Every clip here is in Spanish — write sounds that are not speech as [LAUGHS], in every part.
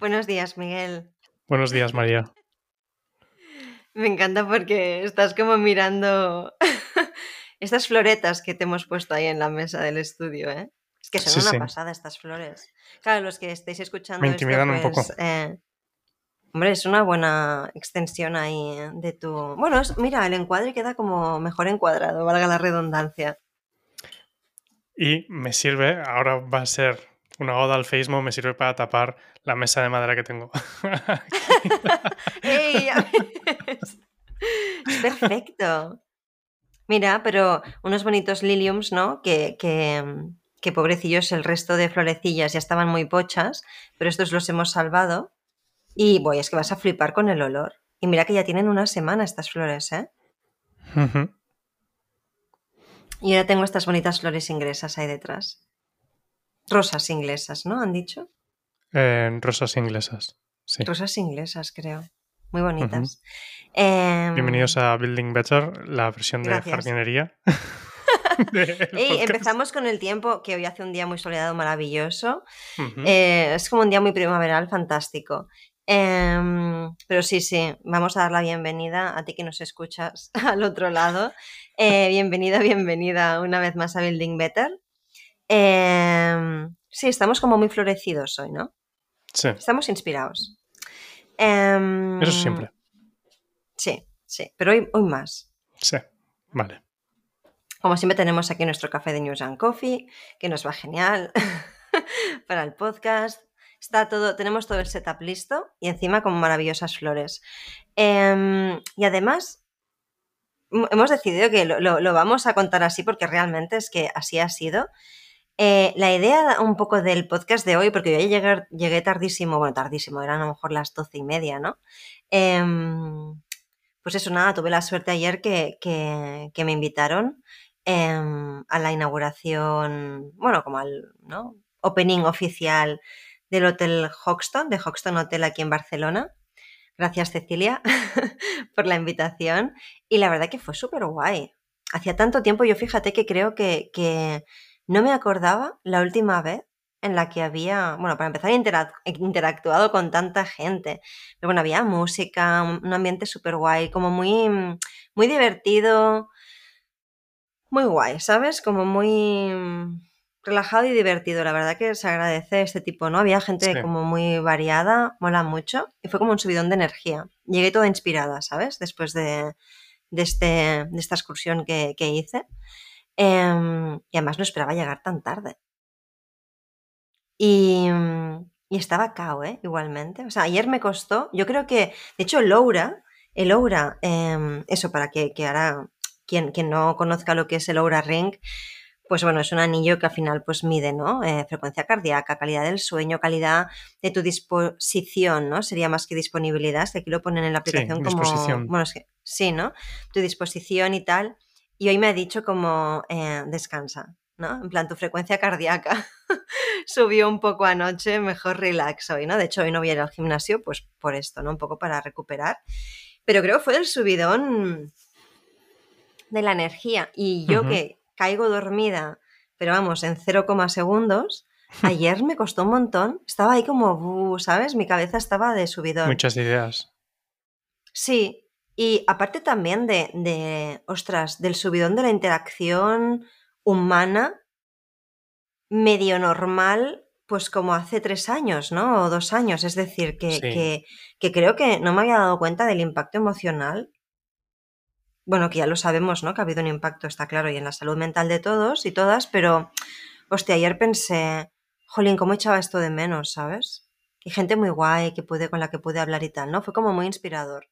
Buenos días, Miguel. Buenos días, María. [LAUGHS] Me encanta porque estás como mirando [LAUGHS] estas floretas que te hemos puesto ahí en la mesa del estudio, ¿eh? Es que son Sí, una sí. pasada estas flores. Claro, los que estéis escuchando Me esto, intimidan un pues, poco. eh, hombre, es una buena extensión ahí ¿eh? de tu... Bueno, es- mira, el encuadre queda como mejor encuadrado, valga la redundancia. Y me sirve, ahora va a ser una oda al feísmo, me sirve para tapar la mesa de madera que tengo. [LAUGHS] Perfecto. Mira, pero unos bonitos liliums, ¿no? Que, que, que pobrecillos, el resto de florecillas ya estaban muy pochas, pero estos los hemos salvado. Y voy, es que vas a flipar con el olor. Y mira que ya tienen una semana estas flores, ¿eh? Y ahora tengo estas bonitas flores inglesas ahí detrás. Rosas inglesas, ¿no? ¿Han dicho? Eh, rosas inglesas. Sí. Rosas inglesas, creo. Muy bonitas. Em, Bienvenidos a Building Better, la versión de jardinería. [LAUGHS] [LAUGHS] Ey, empezamos con el tiempo, que hoy hace un día muy soleado, maravilloso. Eh, es como un día muy primaveral, fantástico. Em, pero sí, sí, vamos a dar la bienvenida a ti que nos escuchas [LAUGHS] al otro lado. Eh, bienvenida, bienvenida una vez más a Building Better. Em, sí, estamos como muy florecidos hoy, ¿no? Sí, Estamos inspirados. Em, eso siempre. Sí, sí, pero hoy, hoy más. Sí, vale. Como siempre tenemos aquí nuestro café de News and Coffee, que nos va genial [LAUGHS] para el podcast. Está todo, tenemos todo el setup listo y encima con maravillosas flores. Em, y además, hemos decidido que lo, lo- lo vamos a contar así porque realmente es que así ha sido. Eh, la idea un poco del podcast de hoy, porque yo llegué, llegué tardísimo, bueno, tardísimo, eran a lo mejor las doce y media, ¿no? Em, pues eso, nada, tuve la suerte ayer que, que- me invitaron em, a la inauguración, bueno, como al ¿no? opening oficial del Hotel Hoxton, de Hoxton Hotel aquí en Barcelona. Gracias, Cecilia, [LAUGHS] por la invitación. Y la verdad que fue súper guay. Hacía tanto tiempo, yo fíjate que creo que no me acordaba la última vez en la que había, bueno, para empezar, interac- interactuado con tanta gente. Pero bueno, había música, un ambiente súper guay, como muy, muy divertido, muy guay, ¿sabes? Como muy relajado y divertido. La verdad que se agradece este tipo, ¿no? Había gente Sí. como muy variada, mola mucho, y fue como un subidón de energía. Llegué toda inspirada, ¿sabes? Después de, de, este, de esta excursión que, que hice. Em, y además no esperaba llegar tan tarde. Y, y estaba cao, ¿eh? Igualmente. O sea, ayer me costó, yo creo que, de hecho, el Oura, el Oura, em, eso para que, que ahora quien, quien no conozca lo que es el Oura Ring, pues bueno, es un anillo que al final pues mide, ¿no? Eh, frecuencia cardíaca, calidad del sueño, calidad de tu disposición, ¿no? Sería más que disponibilidad, es que aquí lo ponen en la Sí, aplicación como... disposición. Bueno, es que sí, ¿no? Tu disposición y tal. Y hoy me ha dicho como eh, descansa, ¿no? En plan, tu frecuencia cardíaca [LAUGHS] subió un poco anoche, mejor relax hoy, ¿no? De hecho, hoy no voy a ir al gimnasio, pues por esto, ¿no? Un poco para recuperar. Pero creo que fue el subidón de la energía. Y yo que caigo dormida, pero vamos, en 0, segundos, ayer me costó un montón. Estaba ahí como, ¿sabes? Mi cabeza estaba de subidón. Muchas ideas. Sí, y aparte también de, de, ostras, del subidón de la interacción humana medio normal, pues como hace tres años, ¿no? O dos años. Es decir, que, Sí. que, que creo que no me había dado cuenta del impacto emocional. Bueno, que ya lo sabemos, ¿no? Que ha habido un impacto, está claro, y en la salud mental de todos y todas, pero, hostia, ayer pensé, jolín, ¿cómo echaba esto de menos, ¿sabes? Y gente muy guay que pude, con la que pude hablar y tal, ¿no? Fue como muy inspirador.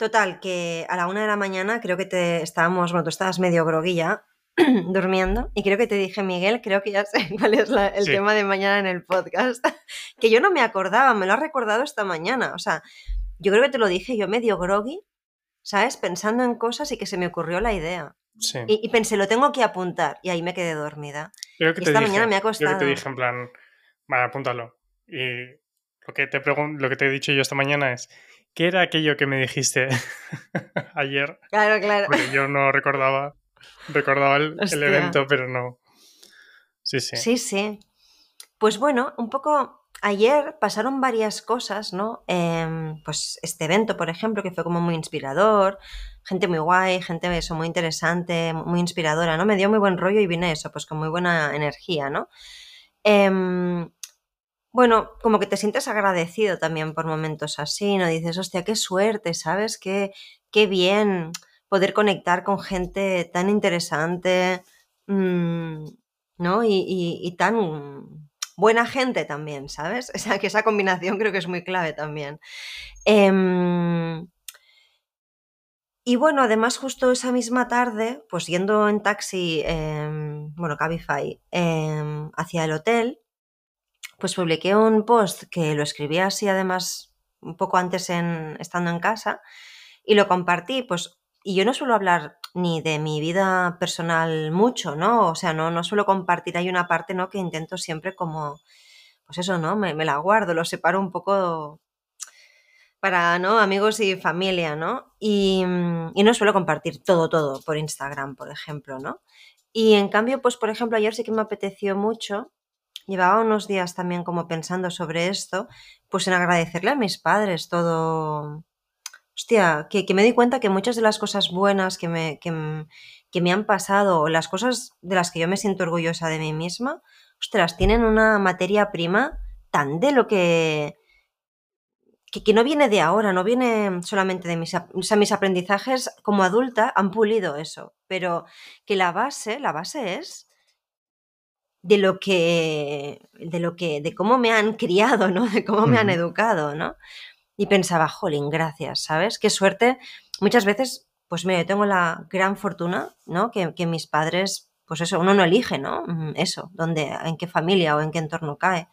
Total, que a la una de la mañana creo que te estábamos, bueno, tú estabas medio groguilla [CLEARS THROAT] durmiendo y creo que te dije, Miguel, creo que ya sé [LAUGHS] cuál es la- el Sí. tema de mañana en el podcast, [LAUGHS] que yo no me acordaba, me lo has recordado esta mañana, o sea, yo creo que te lo dije yo medio groggy, ¿sabes? Pensando en cosas y que se me ocurrió la idea. Sí. Y, y pensé, lo tengo que apuntar y ahí me quedé dormida. Creo que y esta dije, mañana me ha que te costado. dije en plan, vale, apúntalo. Y lo que te pregun- lo que te he dicho yo esta mañana es, ¿qué era aquello que me dijiste [LAUGHS] ayer? Claro, claro. Porque yo no recordaba, recordaba el, el evento, pero no. Sí, sí. Sí, sí. Pues bueno, un poco ayer pasaron varias cosas, ¿no? Em, pues este evento, por ejemplo, que fue como muy inspirador, gente muy guay, gente eso, muy interesante, muy inspiradora, ¿no? Me dio muy buen rollo y vine eso, pues con muy buena energía, ¿no? Em, bueno, como que te sientes agradecido también por momentos así, ¿no? Dices, hostia, qué suerte, ¿sabes? Qué, qué bien poder conectar con gente tan interesante, mm, ¿no? Y, tan buena gente también, ¿sabes? [LAUGHS] O sea, que esa combinación creo que es muy clave también. Em, y bueno, además justo esa misma tarde, pues yendo en taxi, em, bueno, Cabify, em, hacia el hotel, pues publiqué un post que lo escribí así además un poco antes en, estando en casa y lo compartí, pues, y yo no suelo hablar ni de mi vida personal mucho, ¿no? O sea, no, no suelo compartir, hay una parte, ¿no? Que intento siempre como, pues eso, ¿no? Me, la guardo, lo separo un poco para, ¿no? Amigos y familia, ¿no? Y, y no suelo compartir todo, todo por Instagram, por ejemplo, ¿no? Y en cambio, pues por ejemplo, ayer sí que me apeteció mucho llevaba unos días también como pensando sobre esto, pues en agradecerle a mis padres todo. Hostia, que, me di cuenta que muchas de las cosas buenas que me, que, me han pasado, o las cosas de las que yo me siento orgullosa de mí misma, ostras, tienen una materia prima tan de lo que, que, no viene de ahora, no viene solamente de mis, o sea, mis aprendizajes como adulta han pulido eso, pero que la base, la base es de lo que, de lo que, de cómo me han criado, ¿no? De cómo me han educado, ¿no? Y pensaba, jolín, gracias, ¿sabes? Qué suerte. Muchas veces, pues mira, yo tengo la gran fortuna, ¿no? Que, mis padres, pues eso, uno no elige, ¿no? Mm, eso, dónde, en qué familia o en qué entorno cae.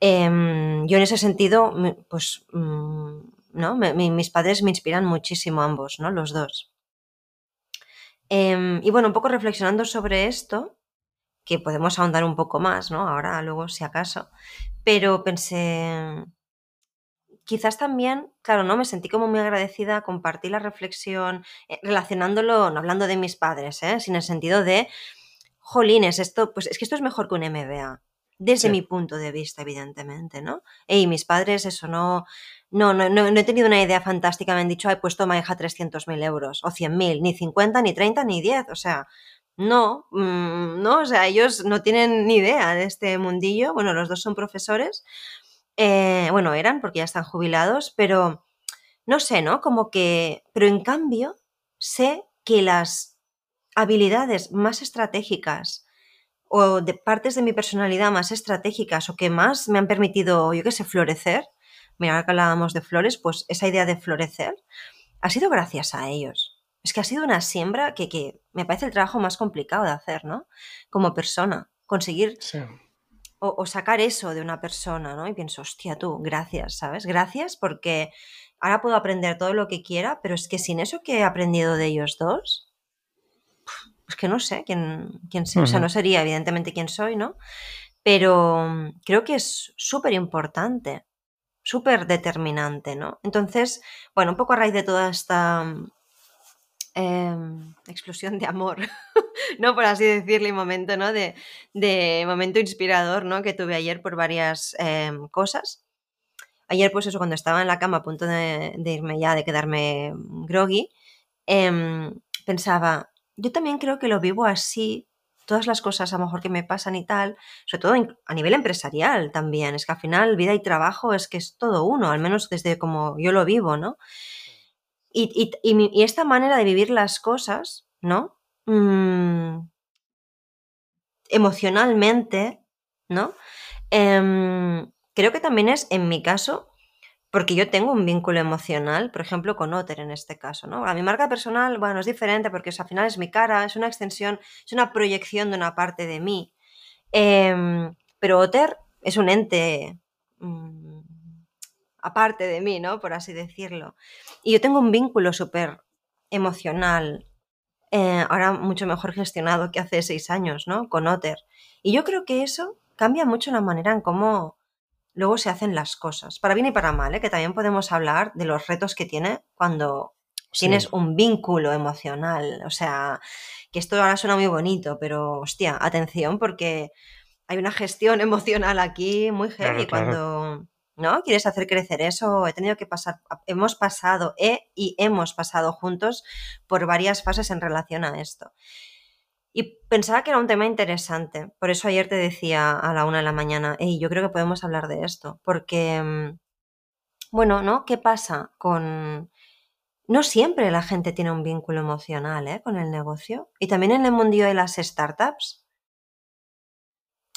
Em, yo en ese sentido, pues, mm, ¿no? mis padres me inspiran muchísimo ambos, ¿no? Los dos. Em, y bueno, un poco reflexionando sobre esto, que podemos ahondar un poco más, ¿no? Ahora, luego, si acaso. Pero pensé, quizás también, claro, ¿no? Me sentí como muy agradecida, compartí la reflexión, eh, relacionándolo, no hablando de mis padres, ¿eh? Sin el sentido de, jolines, esto, pues es que esto es mejor que un MBA. Desde mi punto de vista, evidentemente, ¿no? Y mis padres, eso no, no, no, no, he tenido una idea fantástica, me han dicho, ay, pues toma, hija, 300.000 euros, o 100.000, ni 50, ni 30, ni 10, o sea, no, mm, no, o sea, ellos no tienen ni idea de este mundillo. Bueno, los dos son profesores. Eh, bueno, eran porque ya están jubilados, pero no sé, ¿no? Como que, pero en cambio, sé que las habilidades más estratégicas o de partes de mi personalidad más estratégicas o que más me han permitido, yo qué sé, florecer, mira, ahora que hablábamos de flores, pues esa idea de florecer ha sido gracias a ellos es que ha sido una siembra que, me parece el trabajo más complicado de hacer, ¿no? Como persona, conseguir o, sacar eso de una persona, ¿no? Y pienso, hostia, tú, gracias, ¿sabes? Gracias porque ahora puedo aprender todo lo que quiera, pero es que sin eso que he aprendido de ellos dos, es que no sé quién, quién sé, o sea, no sería evidentemente quién soy, ¿no? Pero creo que es súper importante, súper determinante, ¿no? Entonces, bueno, un poco a raíz de toda esta Em, explosión de amor, [LAUGHS] ¿no? Por así decirle, momento, ¿no? De, momento inspirador, ¿no? Que tuve ayer por varias em, cosas. Ayer, pues eso, cuando estaba en la cama a punto de, irme ya, de quedarme groggy, em, pensaba, yo también creo que lo vivo así, todas las cosas a lo mejor que me pasan y tal, sobre todo a nivel empresarial también, es que al final vida y trabajo es que es todo uno, al menos desde como yo lo vivo, ¿no? Y, esta manera de vivir las cosas, ¿no? Mm, emocionalmente, ¿no? Em, creo que también es, en mi caso, porque yo tengo un vínculo emocional, por ejemplo, con Otter en este caso, ¿no? A mi marca personal, bueno, es diferente porque al final es mi cara, es una extensión, es una proyección de una parte de mí. Em, pero Otter es un ente mm, aparte de mí, ¿no? Por así decirlo. Y yo tengo un vínculo súper emocional, eh, ahora mucho mejor gestionado que hace seis años, ¿no? Con Otter. Y yo creo que eso cambia mucho la manera en cómo luego se hacen las cosas, para bien y para mal, ¿eh? que también podemos hablar de los retos que tiene cuando tienes un vínculo emocional. O sea, que esto ahora suena muy bonito, pero hostia, atención porque hay una gestión [LAUGHS] emocional aquí muy heavy cuando ¿no? Quieres hacer crecer eso. He tenido que pasar, hemos pasado, he y hemos pasado juntos por varias fases en relación a esto. Y pensaba que era un tema interesante. Por eso ayer te decía a la una de la mañana, hey, yo creo que podemos hablar de esto. Porque, mm, bueno, ¿no? ¿Qué pasa con... No siempre la gente tiene un vínculo emocional ¿eh? con el negocio. Y también en el mundillo de las startups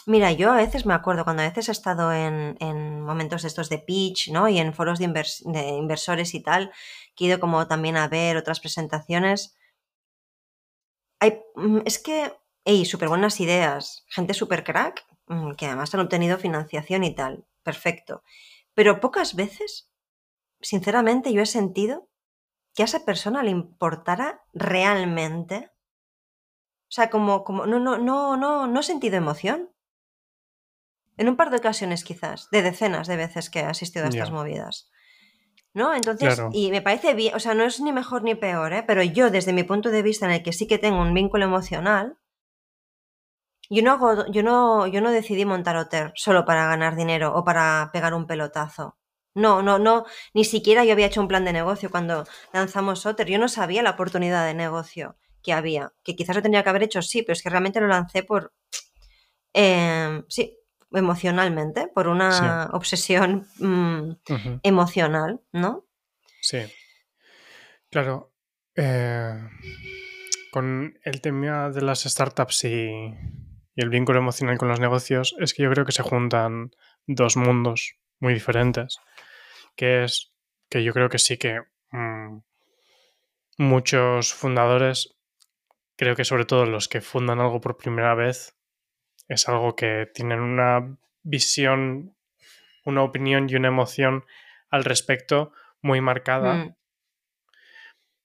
Mira, yo a veces me acuerdo, cuando a veces he estado en, en momentos estos de pitch, ¿no? Y en foros de, inversores y tal, que he ido como también a ver otras presentaciones. Hay, mm, es que, hey, súper buenas ideas, gente súper crack, mm, que además han obtenido financiación y tal, perfecto. Pero pocas veces, sinceramente, yo he sentido que a esa persona le importara realmente. O sea, como, como no, no, no, no, no he sentido emoción. En un par de ocasiones quizás, de decenas de veces que he asistido a estas movidas. ¿No? Entonces, y me parece bien, o sea, no es ni mejor ni peor, ¿eh? pero yo desde mi punto de vista en el que sí que tengo un vínculo emocional, yo no, hago, yo no, yo no decidí montar Otter solo para ganar dinero o para pegar un pelotazo. No, no, no, ni siquiera yo había hecho un plan de negocio cuando lanzamos Otter. Yo no sabía la oportunidad de negocio que había, que quizás lo tenía que haber hecho, sí, pero es que realmente lo lancé por... Eh, sí, emocionalmente, por una obsesión mm, emocional, ¿no? Sí. Claro. Eh, con el tema de las startups y, el vínculo emocional con los negocios, es que yo creo que se juntan dos mundos muy diferentes. Que es que yo creo que sí que mm, muchos fundadores, creo que sobre todo los que fundan algo por primera vez, es algo que tienen una visión, una opinión y una emoción al respecto muy marcada. Mm.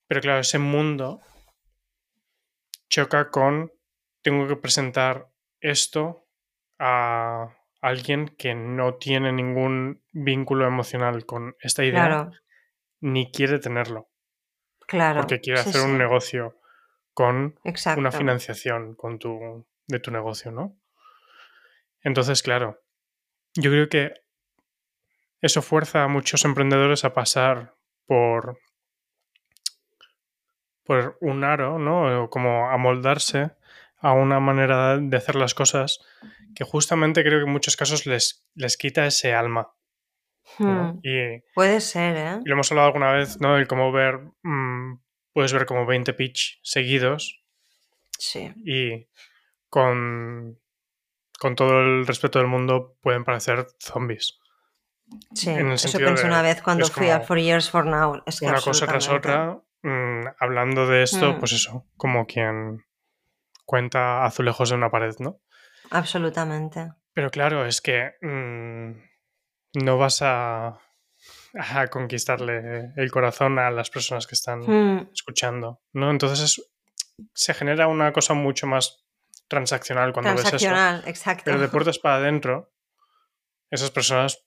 Pero claro, ese mundo choca con, tengo que presentar esto a alguien que no tiene ningún vínculo emocional con esta idea, ni quiere tenerlo. Claro. Porque quiere hacer un negocio con una financiación con tu, de tu negocio, ¿no? Entonces, claro, yo creo que eso fuerza a muchos emprendedores a pasar por, por un aro, ¿no? Como a moldarse a una manera de hacer las cosas que justamente creo que en muchos casos les, les quita ese alma. Hmm. Y, Puede ser, ¿eh? Y lo hemos hablado alguna vez, ¿no? El cómo ver, mm, puedes ver como 20 pitch seguidos. Sí. Y con con todo el respeto del mundo, pueden parecer zombies. Sí, eso pensé una vez cuando fui a Four Years for Now. una cosa tras otra, mm, hablando de esto, mm. pues eso, como quien cuenta azulejos de una pared, ¿no? Absolutamente. Pero claro, es que mm, no vas a, a, conquistarle el corazón a las personas que están escuchando, ¿no? Entonces se genera una cosa mucho más transaccional cuando ves eso. exacto. Pero de puertas para adentro, esas personas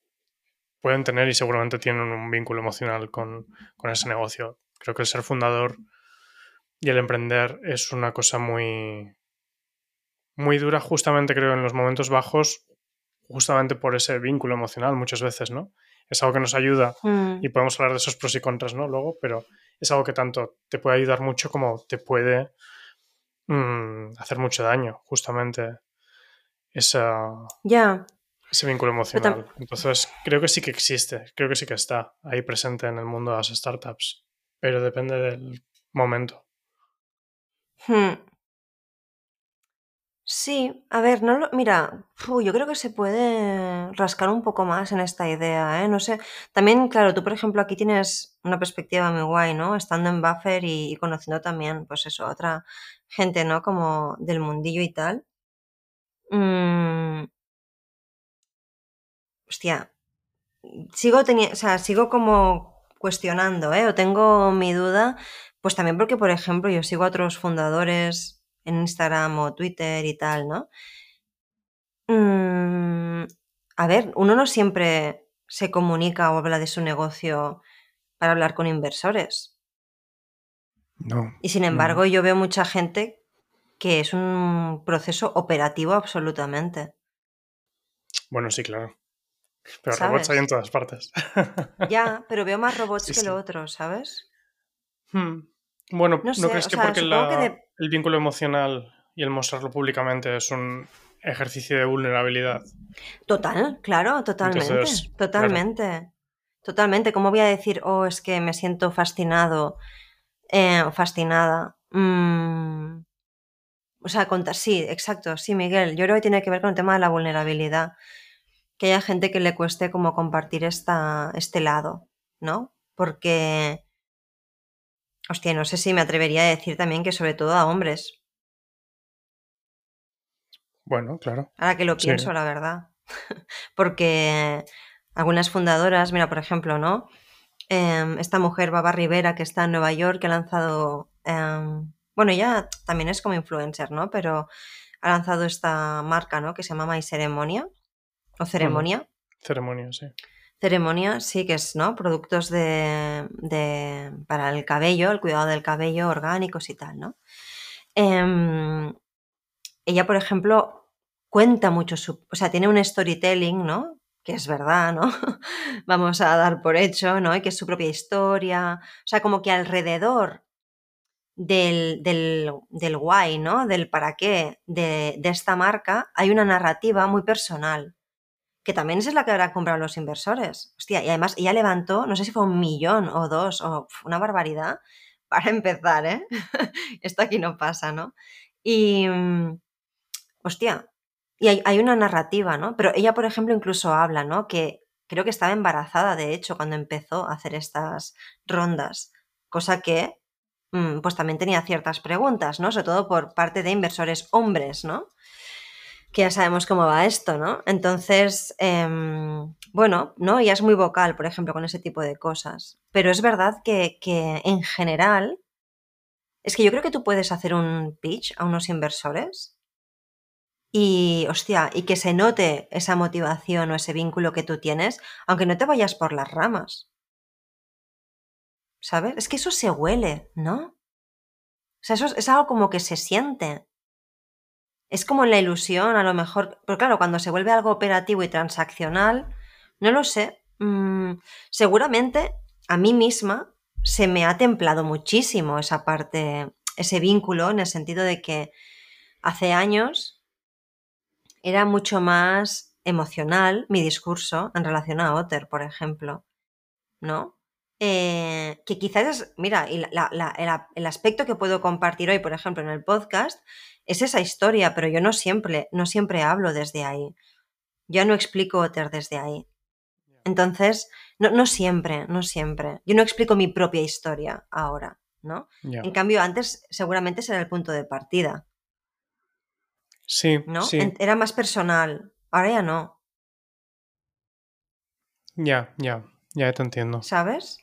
pueden tener y seguramente tienen un vínculo emocional con, ese negocio. Creo que el ser fundador y el emprender es una cosa muy, muy dura, justamente creo en los momentos bajos, justamente por ese vínculo emocional muchas veces, ¿no? Es algo que nos ayuda mm. y podemos hablar de esos pros y contras, ¿no? Luego, pero es algo que tanto te puede ayudar mucho como te puede Mm, hacer mucho daño, justamente, esa, ese vínculo emocional. Entonces, creo que sí que existe, creo que sí que está ahí presente en el mundo de las startups, pero depende del momento. Hmm. Sí, a ver, no lo, mira, yo creo que se puede rascar un poco más en esta idea, ¿eh? No sé, también, claro, tú por ejemplo aquí tienes una perspectiva muy guay, ¿no? Estando en Buffer y, conociendo también, pues eso, otra gente, ¿no? Como del mundillo y tal. Mm. Hostia, sigo teniendo, o sea, sigo como cuestionando, ¿eh? O tengo mi duda, pues también porque, por ejemplo, yo sigo a otros fundadores en Instagram o Twitter y tal, ¿no? Mm, a ver, uno no siempre se comunica o habla de su negocio para hablar con inversores. No. Y sin embargo, yo veo mucha gente que es un proceso operativo absolutamente. Bueno, sí, claro. Pero robots hay en todas partes. ya, pero veo más [LAUGHS] robots que lo otro, ¿sabes? Hmm. Bueno, ¿no, crees que porque el vínculo emocional y el mostrarlo públicamente es un ejercicio de vulnerabilidad? Total, claro, totalmente. totalmente. Totalmente. ¿Cómo voy a decir, oh, es que me siento fascinado, eh, fascinada? Mm. O sea, contar, sí, exacto, sí, Miguel. Yo creo que tiene que ver con el tema de la vulnerabilidad. Que haya gente que le cueste como compartir esta, este lado, ¿no? Porque Hostia, no sé si me atrevería a decir también que sobre todo a hombres. Bueno, claro. Ahora que lo pienso, la verdad. [LAUGHS] Porque algunas fundadoras, mira, por ejemplo, ¿no? Em, esta mujer, Baba Rivera, que está en Nueva York, que ha lanzado. Em, bueno, ella también es como influencer, ¿no? Pero ha lanzado esta marca, ¿no? Que se llama My Ceremonia. O Ceremonia. Ceremonia, sí. Ceremonia, sí, que es, ¿no? Productos de, para el cabello, el cuidado del cabello, orgánicos y tal, ¿no? Em, ella, por ejemplo, cuenta mucho su, o sea, tiene un storytelling, ¿no? Que es verdad, ¿no? [LAUGHS] Vamos a dar por hecho, ¿no? Y que es su propia historia. O sea, como que alrededor del, del, del why, ¿no? Del para qué de, de esta marca hay una narrativa muy personal que también es la que habrá comprado los inversores. Hostia, y además ella levantó, no sé si fue un millón o dos, o una barbaridad, [LAUGHS] para empezar, ¿eh? [LAUGHS] Esto aquí no pasa, ¿no? Y, mm, hostia, y hay, una narrativa, ¿no? Pero ella, por ejemplo, incluso habla, ¿no? Que creo que estaba embarazada, de hecho, cuando empezó a hacer estas rondas, cosa que, mm, pues también tenía ciertas preguntas, ¿no? Sobre todo por parte de inversores hombres, ¿no? Que ya sabemos cómo va esto, ¿no? Entonces, em, bueno, ¿no? Ella es muy vocal, por ejemplo, con ese tipo de cosas. Pero es verdad que, que, en general, es que yo creo que tú puedes hacer un pitch a unos inversores y, hostia, y que se note esa motivación o ese vínculo que tú tienes, aunque no te vayas por las ramas. ¿Sabes? Es que eso se huele, ¿no? O sea, eso es algo como que se siente es como la ilusión, a lo mejor, pero claro, cuando se vuelve algo operativo y transaccional, no lo sé, mm, seguramente a mí misma se me ha templado muchísimo esa parte, ese vínculo, en el sentido de que hace años era mucho más emocional mi discurso en relación a Otter, por ejemplo, ¿no? Eh, que quizás es, mira, el, el aspecto que puedo compartir hoy, por ejemplo, en el podcast, es esa historia, pero yo no siempre, no siempre hablo desde ahí. Yo no explico Otter desde ahí. Entonces, no, no, siempre, no siempre. Yo no explico mi propia historia ahora, ¿no? En cambio, antes seguramente será el punto de partida. Sí, ¿no? Sí. Era más personal. Ahora ya no. Ya, ya, ya te entiendo. ¿Sabes?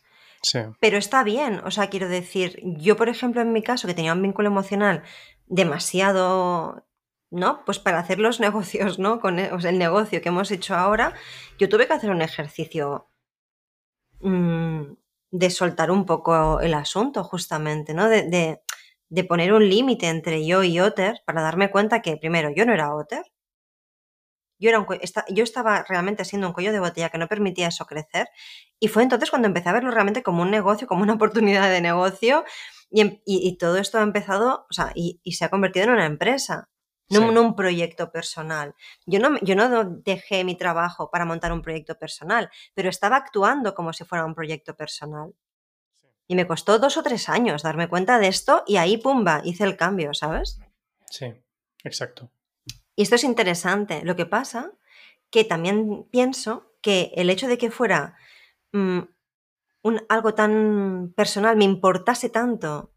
Pero está bien, o sea, quiero decir, yo por ejemplo en mi caso, que tenía un vínculo emocional demasiado, ¿no? Pues para hacer los [LAUGHS] negocios, ¿no? Con el, negocio que hemos hecho ahora, yo tuve que hacer un ejercicio mm, de soltar un poco el asunto, justamente, ¿no? De, de poner un límite entre yo y Otter para darme cuenta que, primero, yo no era Otter. Yo, era un, yo estaba realmente siendo un cuello de botella que no permitía eso crecer. Y fue entonces cuando empecé a verlo realmente como un negocio, como una [LAUGHS] oportunidad de negocio Em, y, todo esto ha empezado, o sea, y, se ha convertido en una empresa, no, en un proyecto personal. Yo no, yo no dejé mi trabajo para montar un proyecto personal, pero estaba actuando como si fuera un proyecto personal. Y me costó dos o tres años darme cuenta de esto y ahí, pumba, hice el cambio, ¿sabes? Sí, exacto. Y esto es interesante. Lo que pasa que también pienso que el hecho de que fuera mm, un, algo tan personal me importase tanto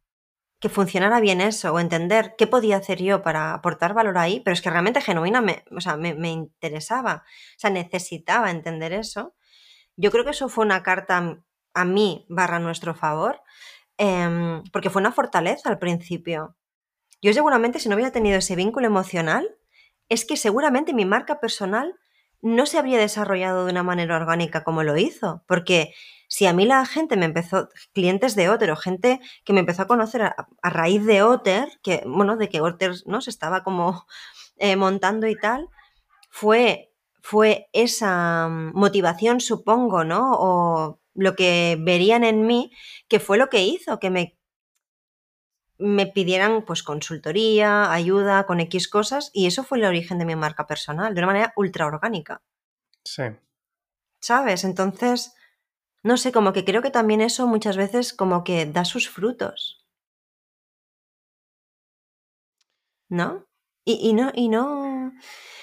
que funcionara bien eso o entender qué podía hacer yo para aportar valor ahí, pero es que realmente genuina me, o sea, me, interesaba, o sea, necesitaba entender eso. Yo creo que eso fue una carta a mí barra nuestro favor, em, porque fue una fortaleza al principio. Yo seguramente si no hubiera tenido ese vínculo emocional, es que seguramente mi marca personal no se habría desarrollado de una manera orgánica como lo hizo, porque si a mí la gente me empezó, clientes de Otter o gente que me empezó a conocer a, raíz de Otter, que, bueno, de que Otter ¿no? se estaba como [LAUGHS] eh, montando y tal, fue, fue esa mm, motivación, supongo, ¿no? O lo que verían en mí, que fue lo que hizo que me, me pidieran pues consultoría, ayuda con X cosas, y eso fue el origen de mi marca personal, de una manera ultra orgánica. Sí. ¿Sabes? Entonces, no sé, como que creo que también eso muchas veces como que da sus frutos. ¿No? Y, y no, y no. O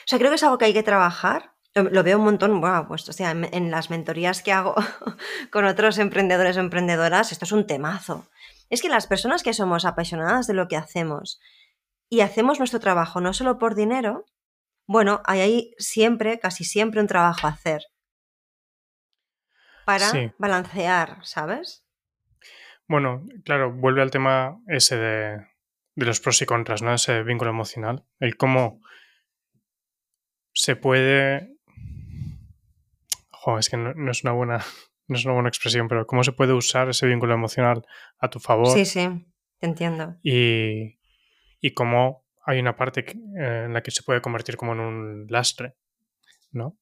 sea, creo que es algo que hay que trabajar. Lo, lo veo un montón, bueno, pues, o sea, en, en las mentorías que hago [LAUGHS] con otros emprendedores o emprendedoras, esto es un temazo. Es que las personas que somos apasionadas de lo que hacemos y hacemos nuestro trabajo no solo por dinero, bueno, hay ahí siempre, casi siempre un trabajo a hacer para Sí. balancear, ¿sabes? Bueno, claro, vuelve al tema ese de, de los pros y contras, ¿no? Ese vínculo emocional. El cómo se puede. Jo, es que no, no es una buena. No es una buena expresión, pero cómo se puede usar ese vínculo emocional a tu favor Sí, sí, te entiendo. y, y cómo hay una parte que- eh, en la que se puede convertir como en un lastre, ¿no?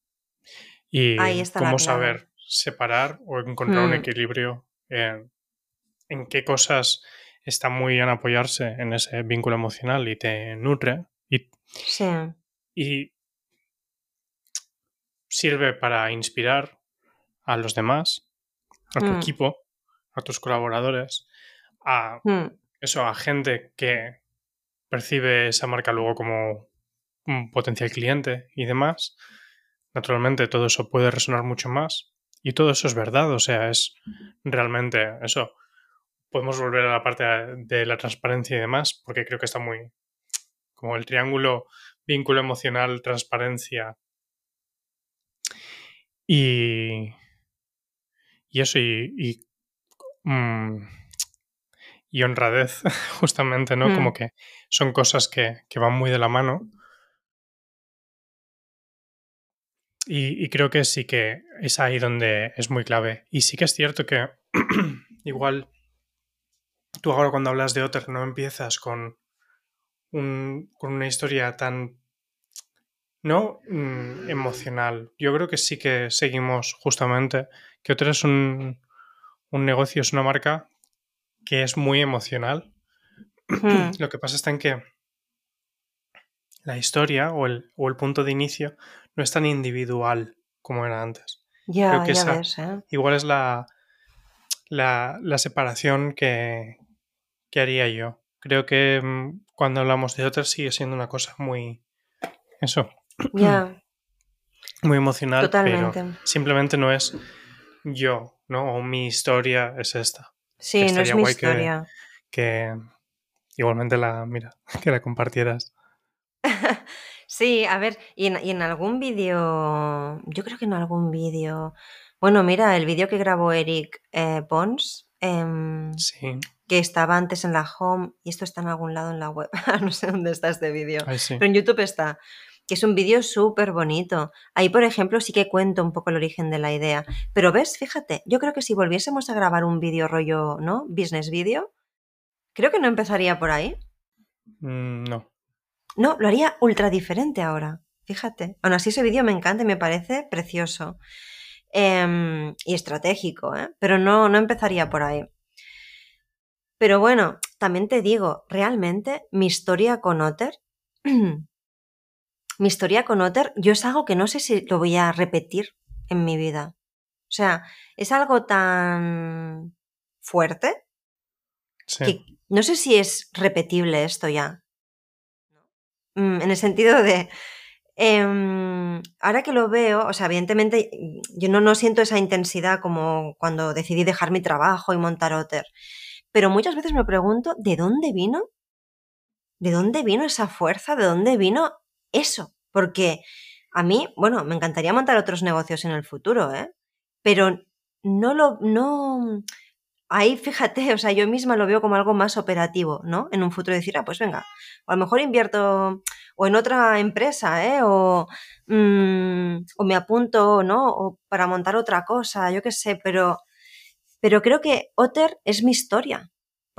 Y Ahí está cómo saber separar o encontrar un Hmm. equilibrio en, en qué cosas está muy bien apoyarse en ese vínculo emocional y te nutre y, Sí. y sirve para inspirar a los demás, a tu Mm. equipo, a tus colaboradores, a Mm, eso, a gente que percibe esa marca luego como un potencial cliente y demás. Naturalmente todo eso puede resonar mucho más y todo eso es verdad, o sea, es realmente eso. Podemos volver a la parte de la transparencia y demás, porque creo que está muy como el triángulo vínculo emocional, transparencia y y eso y, y, mm, y honradez [LAUGHS] justamente, ¿no? Mm. Como que son cosas que, que van muy de la mano. Y, y creo que sí que es ahí donde es muy clave. Y sí que es cierto que [CLEARS THROAT] igual tú ahora cuando hablas de Otter no empiezas con, un, con una historia tan, no mm, emocional. Yo creo que sí que seguimos justamente que Otter es un, un negocio, es una marca que es muy emocional. mm, Lo que pasa está en que la historia o el, o el punto de inicio no es tan individual como era antes. Ya, Creo que ya esa- ves, ¿eh? Igual es la, la, la separación que, que haría yo. Creo que mm, cuando hablamos de Otter sigue siendo una cosa muy... Eso, [CLEARS THROAT] Ya, muy emocional, pero totalmente. simplemente no es yo, ¿no? O mi historia es esta. Sí, no es mi que- historia. Que igualmente la, mira, [LAUGHS] que la compartieras. [LAUGHS] Sí, a ver, y en, y en algún vídeo, yo creo que en algún vídeo, bueno, mira, el vídeo que grabó Eric eh, Pons, em, Sí, que estaba antes en la home, y esto está en algún lado en la web, [LAUGHS] no sé dónde está este vídeo, sí. pero en YouTube está, que es un vídeo súper bonito. Ahí, por ejemplo, sí que cuento un poco el origen de la idea. Pero ves, fíjate, yo creo que si volviésemos a grabar un vídeo rollo, ¿no? Business video, creo que no empezaría por ahí. Mm, no. No, lo haría ultra diferente ahora. Fíjate. Aún así, ese vídeo me encanta y me parece precioso. Em, y estratégico, ¿eh? Pero no, no empezaría por ahí. Pero bueno, también te digo, realmente mi historia con Otter, [CLEARS THROAT] mi historia con Otter, yo es algo que no sé si lo voy a repetir en mi vida. O sea, es algo tan fuerte Sí. que no sé si es repetible esto ya. Mm, En el sentido de. em, ahora que lo veo, o sea, evidentemente yo no, no siento esa intensidad como cuando decidí dejar mi trabajo y montar Otter. Pero muchas veces me pregunto, ¿de dónde vino? ¿De dónde vino esa fuerza? ¿De dónde vino eso? Porque a mí, bueno, me encantaría montar otros negocios en el futuro, ¿eh? Pero no lo. No, ahí fíjate, o sea, yo misma lo veo como algo más operativo, ¿no? En un futuro decir, ah, pues venga, o a lo mejor invierto o en otra empresa, ¿eh? O, mm, o me apunto, ¿no? O para montar otra cosa, yo qué sé, pero, pero creo que Otter es mi historia.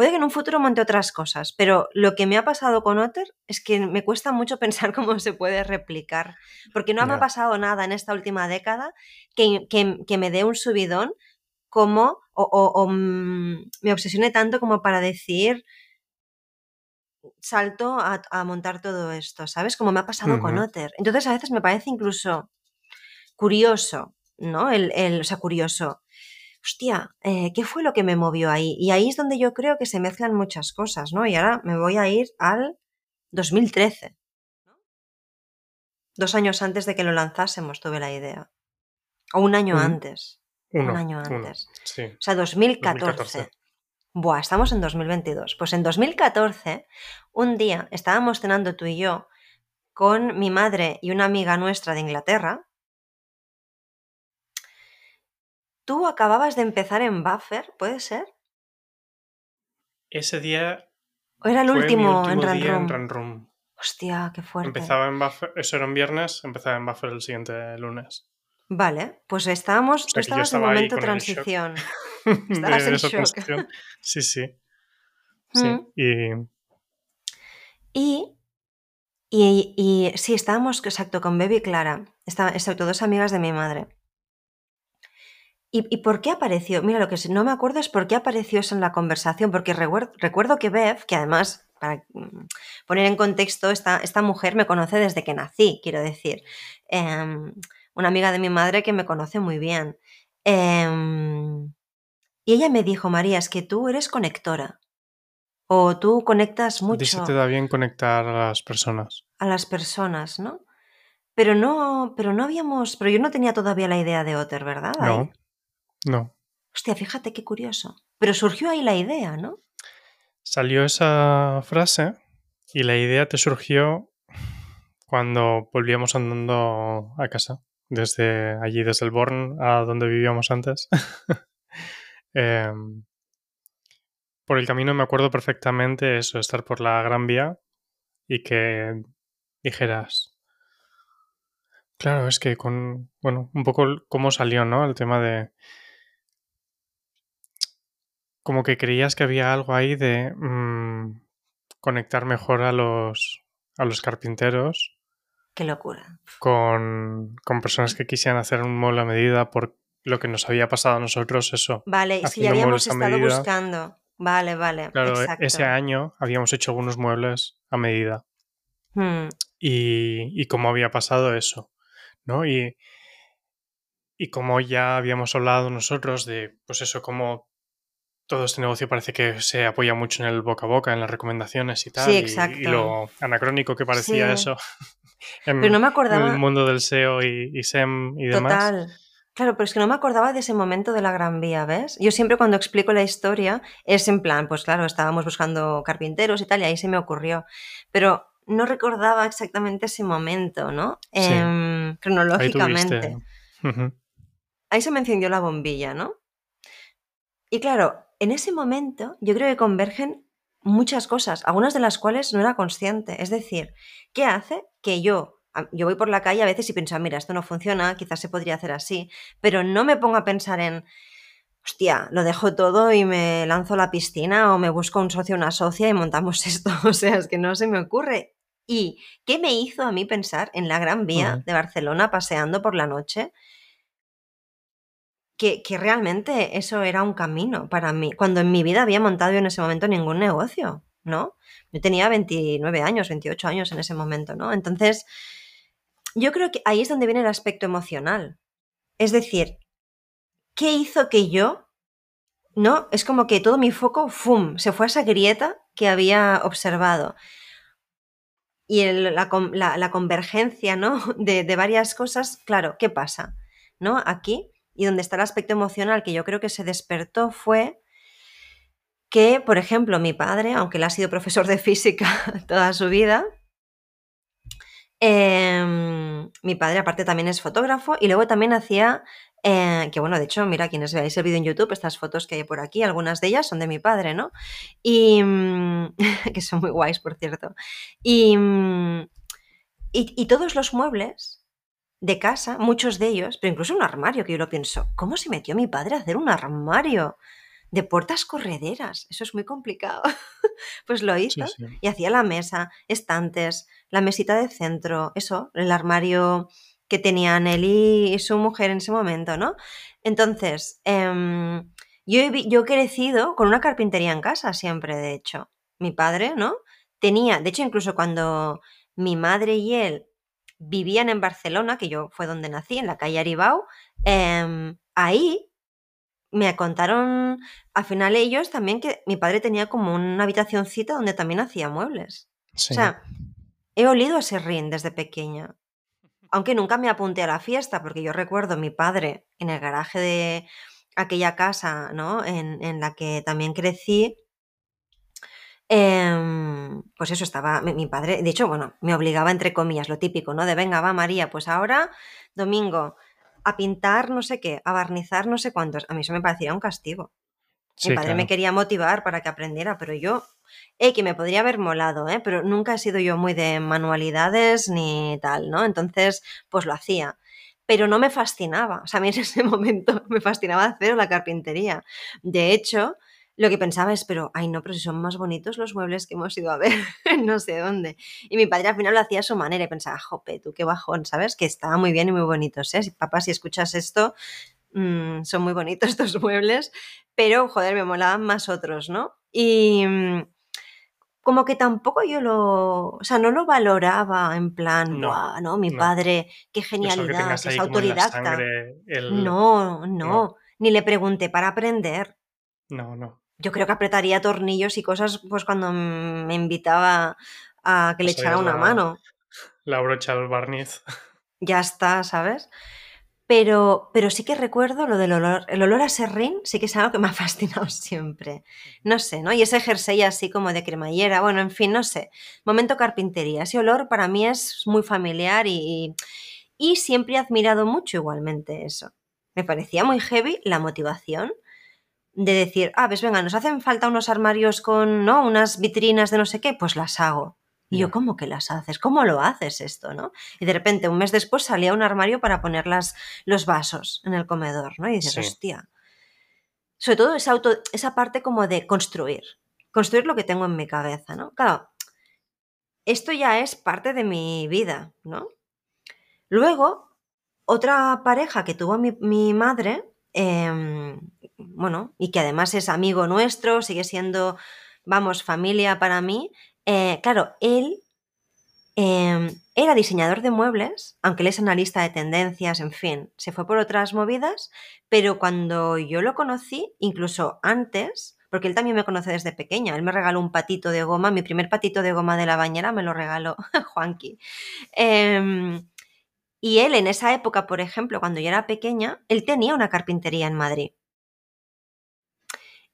Puede que en un futuro monte otras cosas, pero lo que me ha pasado con Otter es que me cuesta mucho [LAUGHS] pensar cómo se puede replicar, porque no me ha pasado nada en esta última década que, que- que me dé un subidón como, o, o- o, mm, me obsesione tanto como para decir, salto a, a montar todo esto, ¿sabes? Como me ha pasado con. Otter. Entonces a veces me parece incluso curioso, ¿no? El, el- o sea, curioso. Hostia, eh, ¿qué fue lo que me movió ahí? Y ahí es donde yo creo que se mezclan muchas cosas, ¿no? Y ahora me voy a ir al 2013. Dos años antes de que lo lanzásemos tuve la idea. O un año antes. Uno. un año uno, antes. Sí. O sea, 2014. 2014. Buah, estamos en 2022. Pues en 2014, un día estábamos cenando tú y yo con mi madre y una amiga nuestra de Inglaterra. Tú acababas de empezar en Buffer, ¿puede ser? Ese día ¿O era el fue mi último, en Run día Room? en Run Room. Hostia, qué fuerte. Empezaba en Buffer, eso era un viernes, empezaba en Buffer el siguiente lunes. Vale, pues estábamos, O sea estabas en momento transición. [LAUGHS] [LAUGHS] Estabas en shock. transición. Sí, sí. Sí. Mm. Y Y, y, y sí, estábamos, exacto, con Baby y Clara, estaba, exacto, dos amigas de mi madre. ¿Y, y por qué apareció? Mira, lo que no me acuerdo es por qué apareció eso en la conversación, porque recuerdo, que Bev, que además, para mm, poner en contexto, esta, esta mujer me conoce desde que nací, quiero decir. Em, una amiga de mi madre que me conoce muy bien. Em, y ella me dijo, María, es que tú eres conectora. O tú conectas mucho te da bien conectar a las personas. a las personas, ¿no? Pero no, pero no habíamos, pero yo no tenía todavía la idea de Otter, ¿verdad? No, no. Hostia, fíjate qué curioso. Pero surgió ahí la idea, ¿no? Salió esa frase y la idea te surgió cuando volvíamos andando a casa, desde allí, desde el Born a donde vivíamos antes. [LAUGHS] Em, por el camino me acuerdo perfectamente eso, estar por la Gran Vía y que dijeras, claro, es que con, bueno, un poco cómo salió, ¿no? El tema de... Como que creías que había algo ahí de mm, conectar mejor a los, a los carpinteros Qué locura. con, con personas que quisieran hacer un mueble a medida por lo que nos había pasado a nosotros, eso. Vale, y si ya habíamos estado medida. buscando. Vale, vale. Claro, e- exacto. ese año habíamos hecho algunos muebles a medida. Hmm, y, y cómo había pasado eso, ¿no? Y, y cómo ya habíamos hablado nosotros de, pues eso, cómo todo este negocio parece que se apoya mucho en el boca a boca, en las recomendaciones y tal. Sí, exacto. Y, lo anacrónico que parecía Sí. eso [LAUGHS] en, Pero no me en acordaba. el mundo del SEO y, y SEM y demás. Total. Claro, pero es que no me acordaba de ese momento de la Gran Vía, ¿ves? Yo siempre cuando explico la historia es en plan, pues claro, estábamos buscando carpinteros y tal, y ahí se me ocurrió. Pero no recordaba exactamente ese momento, ¿no? Sí. Em, Ahí cronológicamente. Ujú. ahí se me encendió la bombilla, ¿no? Y claro, en ese momento yo creo que convergen muchas cosas, algunas de las cuales no era consciente. Es decir, ¿qué hace que yo, yo voy por la calle a veces y pienso, "Ah, mira, esto no funciona, quizás se podría hacer así, pero no me pongo a pensar en, hostia, lo dejo todo y me lanzo a la piscina o me busco un socio o una socia y montamos [LAUGHS] esto. O sea, es que no se me ocurre. ¿Y qué me hizo a mí pensar en la Gran Vía de Barcelona paseando por la noche? Que, realmente eso era un camino para mí, cuando en mi vida había montado en ese momento ningún negocio, ¿no? Yo tenía 29 años, 28 años en ese momento, ¿no? Entonces, yo creo que ahí es donde viene el aspecto emocional. Es decir, ¿qué hizo que yo, no? Es como que todo mi foco, ¡fum!, se fue a esa grieta que había observado. Y la, la- convergencia, ¿no? [LAUGHS] De varias cosas, claro, ¿qué pasa? ¿No? Aquí, y donde está el aspecto emocional que yo creo que se despertó fue que, por ejemplo, mi padre, aunque él ha sido profesor de física [LAUGHS] toda su vida, em, mi padre aparte también es fotógrafo y luego también hacía, eh, que bueno, de hecho, mira, quienes veáis el vídeo en YouTube, estas fotos que hay por aquí, algunas de ellas son de mi padre, ¿no? Y mm, [LAUGHS] que son muy guays, por cierto. Y, mm, y, y todos los muebles de casa, muchos de ellos, pero incluso un armario, que yo lo pienso, ¿cómo se metió mi padre a hacer un armario? de puertas correderas. Eso es muy complicado. [LAUGHS] pues lo hizo Sí, sí. y hacía la mesa, estantes, la mesita de centro, eso, el armario que tenían él y su mujer en ese momento, ¿no? Entonces, em, yo, he, yo he crecido con una carpintería en casa siempre, de hecho. Mi padre, ¿no? Tenía, de hecho, incluso cuando mi madre y él vivían en Barcelona, que yo fue donde nací, en la calle Aribau, em, ahí me contaron al final ellos también que mi padre tenía como una habitacioncita donde también hacía muebles. Sí. O sea, he olido ese ring desde pequeña. Aunque nunca me apunté a la fiesta, porque yo recuerdo a mi padre en el garaje de aquella casa, ¿no? En, en la que también crecí. Em, pues eso estaba mi, mi padre, de hecho, bueno, me obligaba entre comillas, lo típico, ¿no? De venga, va María, pues ahora, domingo, a pintar no sé qué, a barnizar no sé cuántos. A mí eso me parecía un castigo. Sí, Mi padre me quería motivar para que aprendiera, pero yo, eh, que me podría haber molado, ¿eh? pero nunca he sido yo muy de manualidades ni tal, ¿no? Entonces, pues lo hacía. Pero no me fascinaba. O sea, a mí en [LAUGHS] ese momento me fascinaba hacer la carpintería. De hecho, lo que pensaba es, pero, ay, no, pero si son más bonitos los muebles que hemos ido a ver, [LAUGHS] no sé dónde. Y mi padre al final lo hacía a su manera y pensaba, jope, tú qué bajón, ¿sabes? Que estaba muy bien y muy bonitos, ¿eh? Si, papá, si escuchas esto, mm, son muy bonitos [LAUGHS] estos muebles, pero joder, me molaban más otros, ¿no? Y mm, como que tampoco yo lo, o sea, no lo valoraba en plan, No, "Buah, ¿no? Mi no. padre, qué genialidad, que es autodidacta. sangre el... No, no, no. ni le pregunté para aprender. No, no. Yo creo que apretaría tornillos y cosas, pues cuando me invitaba a que le echara una la, mano. la brocha al barniz. [LAUGHS] Ya está, ¿sabes? Pero, pero sí que recuerdo lo del olor. El olor a serrín sí que es algo que me ha [LAUGHS] fascinado siempre. No sé, ¿no? Y ese jersey así como de cremallera, bueno, en fin, no sé. Momento carpintería. Ese olor para mí es muy familiar y, y siempre he admirado mucho igualmente eso. Me parecía muy heavy la motivación de decir, ah, ves, venga, nos hacen falta unos armarios con, ¿no? Unas vitrinas de no sé qué, pues las hago. Y yo. ¿cómo que las haces? ¿Cómo lo haces esto, no? Y de repente, un mes después, salía un armario para poner las, los vasos en el comedor, ¿no? Y dices, Sí. hostia. Sobre todo esa, auto, esa parte como de construir. Construir lo que tengo en mi cabeza, ¿no? Claro, esto ya es parte de mi vida, ¿no? Luego, otra pareja que tuvo mi, mi madre, em, bueno, y que además es amigo nuestro, sigue siendo, vamos, familia para mí, eh, claro, él em, era diseñador de muebles, aunque él es analista de tendencias, en fin, se fue por otras movidas, pero cuando yo lo conocí, incluso antes, porque él también me conoce desde pequeña, él me regaló un patito de goma, mi primer patito de goma de la bañera me lo regaló [LAUGHS] Juanqui. Em, y él en esa época, por ejemplo, cuando yo era pequeña, él tenía una carpintería en Madrid.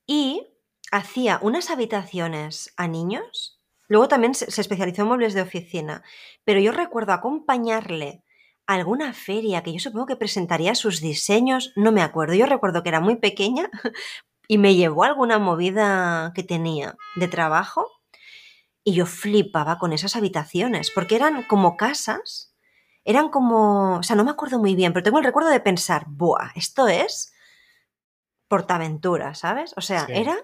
Y hacía unas habitaciones a niños. Luego también se, especializó en muebles de oficina. Pero yo recuerdo acompañarle a alguna feria que yo supongo que presentaría sus diseños. No me acuerdo. Yo recuerdo que era muy pequeña [LAUGHS] y me llevó alguna movida que tenía de trabajo. Y yo flipaba con esas habitaciones, porque eran como casas eran como, o sea, no me acuerdo muy bien, pero tengo el recuerdo de pensar, buah, esto es Portaventura, ¿sabes? O sea, Sí. era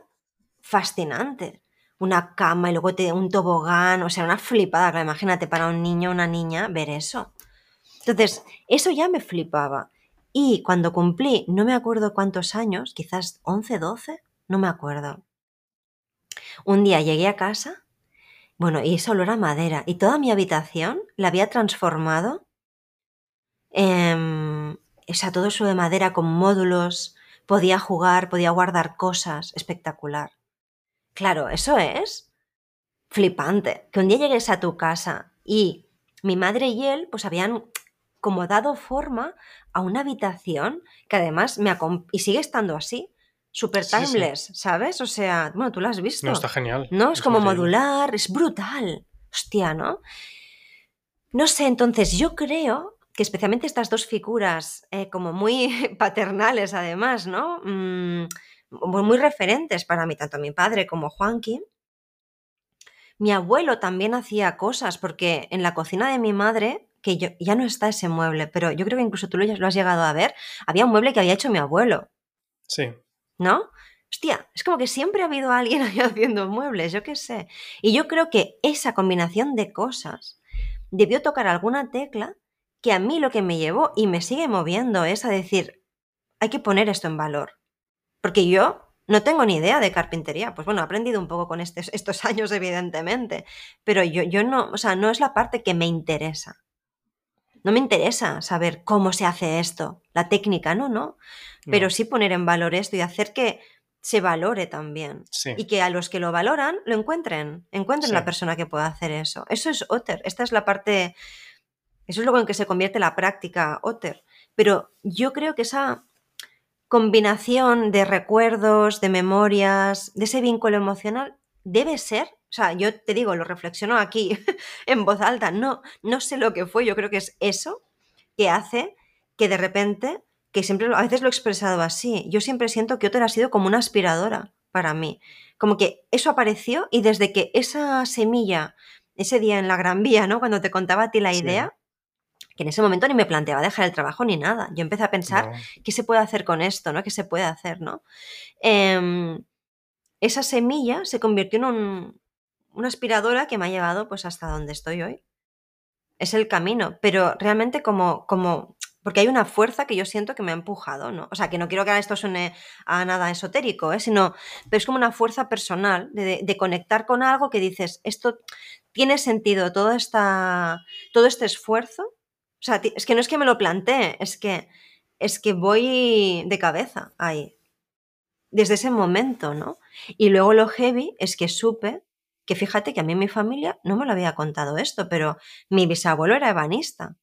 fascinante. Una cama y luego te, un tobogán, o sea, una flipada, claro, imagínate para un niño o una niña ver eso. Entonces, eso ya me flipaba. Y cuando cumplí, no me acuerdo cuántos años, quizás 11, 12, no me acuerdo. Un día llegué a casa, bueno, y ese olor a madera, y toda mi habitación la había transformado Em, o sea, todo eso de madera con módulos, podía jugar, podía guardar cosas, espectacular. Claro, eso es flipante. Que un día llegues a tu casa y mi madre y él pues habían como dado forma a una habitación que además me y sigue estando así, super Sí, sí, sí. timeless, ¿sabes? O sea, bueno, tú lo has visto. No, está genial. No, es como modular, es brutal. Hostia, ¿no? No sé, entonces yo creo que especialmente estas dos figuras eh, como muy [LAUGHS] paternales además, ¿no? Mm, muy, referentes para mí, tanto mi padre como Juanqui. Mi abuelo también hacía cosas, porque en la cocina de mi madre, que yo, ya no está ese mueble, pero yo creo que incluso tú lo, has llegado a ver, había un mueble que había hecho mi abuelo. Sí. ¿no? Hostia, es como que siempre ha habido alguien [LAUGHS] ahí haciendo muebles, yo qué sé. Y yo creo que esa combinación de cosas debió tocar alguna tecla que a mí lo que me llevó y me sigue moviendo es a decir, hay que poner esto en valor. Porque yo no tengo ni idea de carpintería. Pues bueno, he aprendido un poco con [LAUGHS] estos años, evidentemente. Pero yo, yo no, o sea, no es la parte que me interesa. No me interesa saber cómo se hace esto, la técnica, no, no. Pero sí poner en valor esto y hacer que se valore también. Y que a los que lo valoran lo encuentren, encuentren la persona que pueda hacer eso. Eso es Otter. Esta es la parte, eso es lo en que se convierte la práctica Otter. Pero yo creo que esa combinación de recuerdos, de memorias, de ese vínculo emocional, debe ser, o sea, yo te digo, lo reflexiono aquí [LAUGHS] en voz alta, no, no sé lo que fue, yo creo que es eso que hace que de repente, que siempre a veces lo he expresado así, yo siempre siento que Otter ha sido como una aspiradora para mí, como que eso apareció y desde que esa semilla, ese día en la Gran Vía, ¿no? Cuando te contaba a ti la idea, que en ese momento ni me planteaba dejar el trabajo ni nada. Yo empecé a pensar qué se puede hacer con esto, ¿no? ¿Qué se puede hacer, ¿no? Em, esa semilla se convirtió en una aspiradora que me ha llevado pues hasta donde estoy hoy. Es el camino, pero realmente como, como, porque hay una fuerza que yo siento que me ha empujado, ¿no? O sea, que no quiero que esto suene a nada esotérico, ¿eh? Sino, pero es como una fuerza personal de, de conectar con algo que dices, esto tiene sentido, todo, esta, todo este esfuerzo o sea, es que no es que me lo plantee, es que, es que voy de cabeza ahí. Desde ese momento, ¿no? Y luego lo heavy es que supe que fíjate que a mí mi familia no me lo había contado esto, pero mi bisabuelo era ebanista.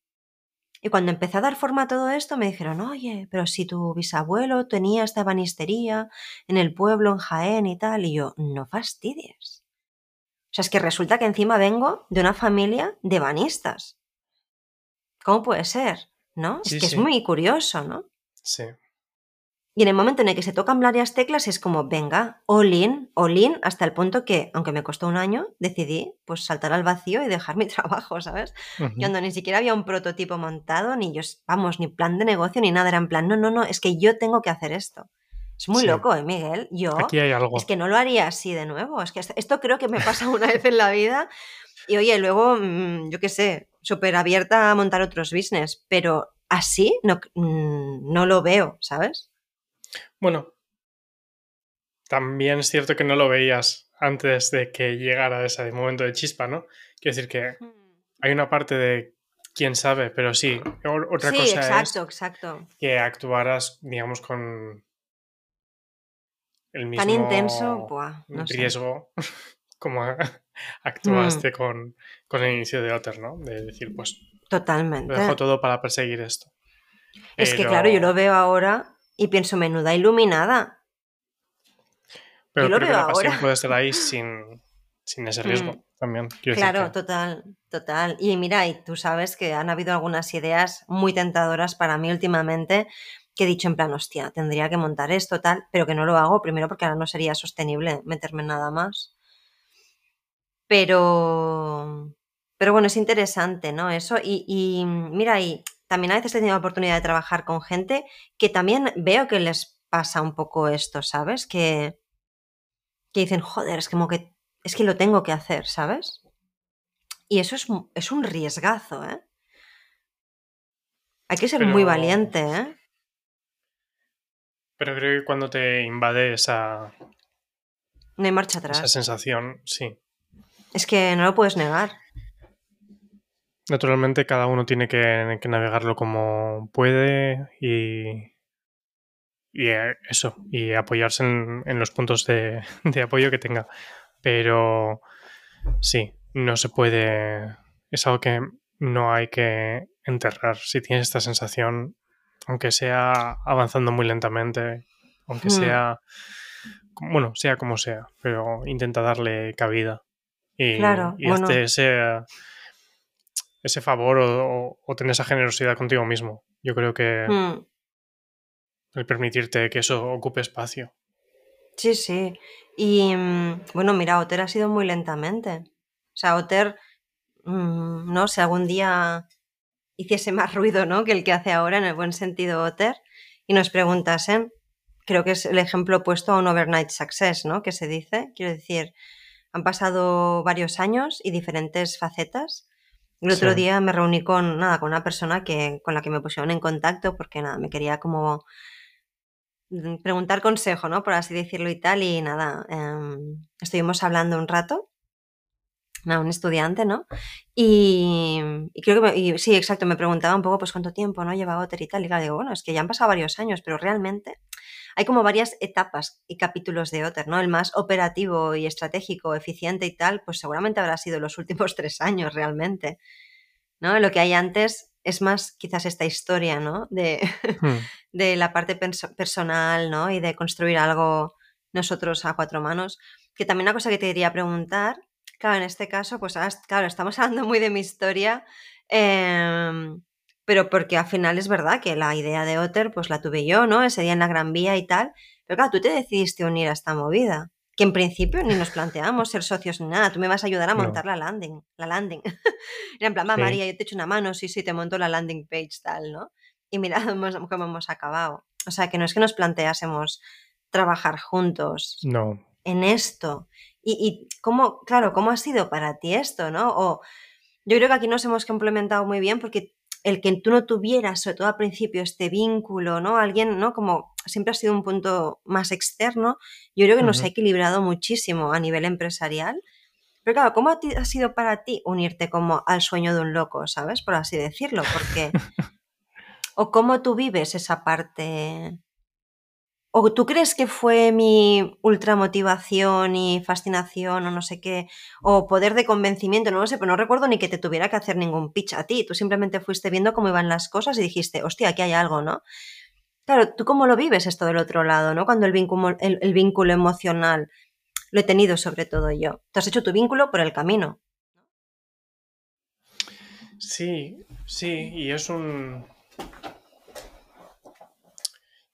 Y cuando empecé a dar forma a todo esto, me dijeron, oye, pero si tu bisabuelo tenía esta ebanistería en el pueblo, en Jaén y tal, y yo, no fastidies. O sea, es que resulta que encima vengo de una familia de ebanistas. ¿Cómo puede ser? ¿No? es que es muy curioso, ¿no? Sí. Y en el momento en el que se tocan varias teclas es como, venga, all in, all in, hasta el punto que, aunque me costó un año, decidí pues saltar al vacío y dejar mi [LAUGHS] trabajo, ¿sabes? Cuando ni siquiera había un prototipo montado, ni yo, vamos, ni plan de negocio, ni nada, era en plan, no, no, no, es que yo tengo que hacer esto. Es muy loco, ¿eh, Miguel? Yo Aquí hay algo. es que no lo haría así de nuevo. Es que esto creo que me pasa [LAUGHS] una vez en la vida. Y oye, luego, mm, yo qué sé, súper abierta a montar otros business, pero así no, mm, no lo veo, ¿sabes? Bueno, también es cierto que no lo veías antes de que llegara ese momento de chispa, ¿no? Quiero decir que hmm. hay una parte de quién sabe, pero sí, otra cosa exacto, exacto. que actuaras, digamos, con el mismo Tan intenso, riesgo [LAUGHS] como actuaste mm. con, con, el inicio de Otter, ¿no? De decir, pues. Totalmente. Lo dejo todo para perseguir esto. Es que, claro, yo lo veo ahora y pienso, menuda iluminada. Pero creo que la pasión puede estar ahí [LAUGHS] sin, sin ese riesgo mm. también. Claro, total, total. Y mira, y tú sabes que han habido algunas ideas muy tentadoras para mí últimamente que he dicho en plan, hostia, tendría que montar esto, tal, pero que no lo hago, primero porque ahora no sería sostenible meterme en nada más. Pero, pero bueno, es interesante, ¿no? Eso. Y, mira, y también a veces he tenido la oportunidad de trabajar con gente que también veo que les pasa un poco esto, ¿sabes? Que, que dicen, joder, es como que es que lo tengo que hacer, ¿sabes? Y eso es, es un riesgazo, ¿eh? Hay que ser muy valiente, ¿eh? Pero creo que cuando te invade esa. No hay marcha atrás. Esa sensación, sí. Es que no lo puedes negar. Naturalmente cada uno tiene que, navegarlo como puede y, y eh, eso, y apoyarse en, los puntos de, apoyo que tenga. Pero sí, no se puede, es algo que no hay que enterrar. Si tienes esta sensación, aunque sea avanzando muy lentamente, aunque hmm. sea, bueno, sea como sea, pero intenta darle cabida y, claro, ese, ese favor o, tener esa generosidad contigo mismo. Yo creo que hmm. el permitirte que eso ocupe espacio. Sí, sí. Y mm, bueno, mira, Oter ha sido muy lentamente. O sea, Oter, mm, no si algún día hiciese más ruido ¿no? que el que hace ahora, en el buen sentido Oter, y nos preguntasen, creo que es el ejemplo opuesto a un overnight success, ¿no? Que se dice. Quiero decir, han pasado varios años y diferentes facetas. El otro Sí. día me reuní con, nada, con una persona que, con la que me pusieron en contacto porque nada, me quería como mm, preguntar consejo, ¿no? Por así decirlo y tal. Y nada, em, estuvimos hablando un rato. Nada, un estudiante, ¿no? Y, y creo que me- y sí, exacto, me preguntaba un poco pues cuánto tiempo, ¿no? Lleva Otter y tal. Y claro, digo, bueno, es que ya han pasado varios años, pero realmente hay como varias etapas y capítulos de Otter, ¿no? El más operativo y estratégico, eficiente y tal, pues seguramente habrá sido los últimos [LAUGHS] tres años realmente, ¿no? Lo que hay antes es más quizás esta historia, ¿no? De, Hmm. [LAUGHS] de la parte perso- personal, ¿no? Y de construir algo nosotros a cuatro manos. Que también una cosa que te quería preguntar, claro, en este caso, pues es- claro, estamos [LAUGHS] hablando muy de mi historia, em, pero porque al final es verdad que la idea de Otter, pues la tuve yo, ¿no? Ese día en la Gran Vía y tal. Pero claro, tú te decidiste unir a esta movida. Que en principio ni nos planteamos ser socios ni nada. Tú me vas a ayudar a No. montar la landing. La landing. [LAUGHS] Era en plan, Sí. María, yo te echo una mano, sí, sí, te monto la landing page, tal, ¿no? Y mira [LAUGHS] cómo hemos acabado. O sea, que no es que nos planteásemos trabajar juntos No. en esto. Y, y cómo, claro, ¿cómo ha sido para ti esto, no? O yo creo que aquí nos hemos complementado muy bien porque el que tú no tuvieras, sobre todo al principio, este vínculo, ¿no? Alguien, ¿no? Como siempre ha sido un punto más externo, yo creo que nos ha equilibrado muchísimo a nivel empresarial. Pero claro, ¿cómo ha ha sido para ti unirte como al sueño de un loco, ¿sabes? Por así decirlo, porque... [LAUGHS] o cómo tú vives esa parte... ¿O tú crees que fue mi ultramotivación y fascinación o no sé qué? O poder de convencimiento, no lo sé, pero no recuerdo ni que te tuviera que hacer ningún pitch a ti. Tú simplemente fuiste viendo cómo iban las cosas y dijiste, hostia, aquí hay algo, ¿no? Claro, ¿tú cómo lo vives esto del otro lado, ¿no? Cuando el vínculo, el, el vínculo emocional lo he tenido sobre todo yo. Te has hecho tu vínculo por el camino. Sí, sí, y es un.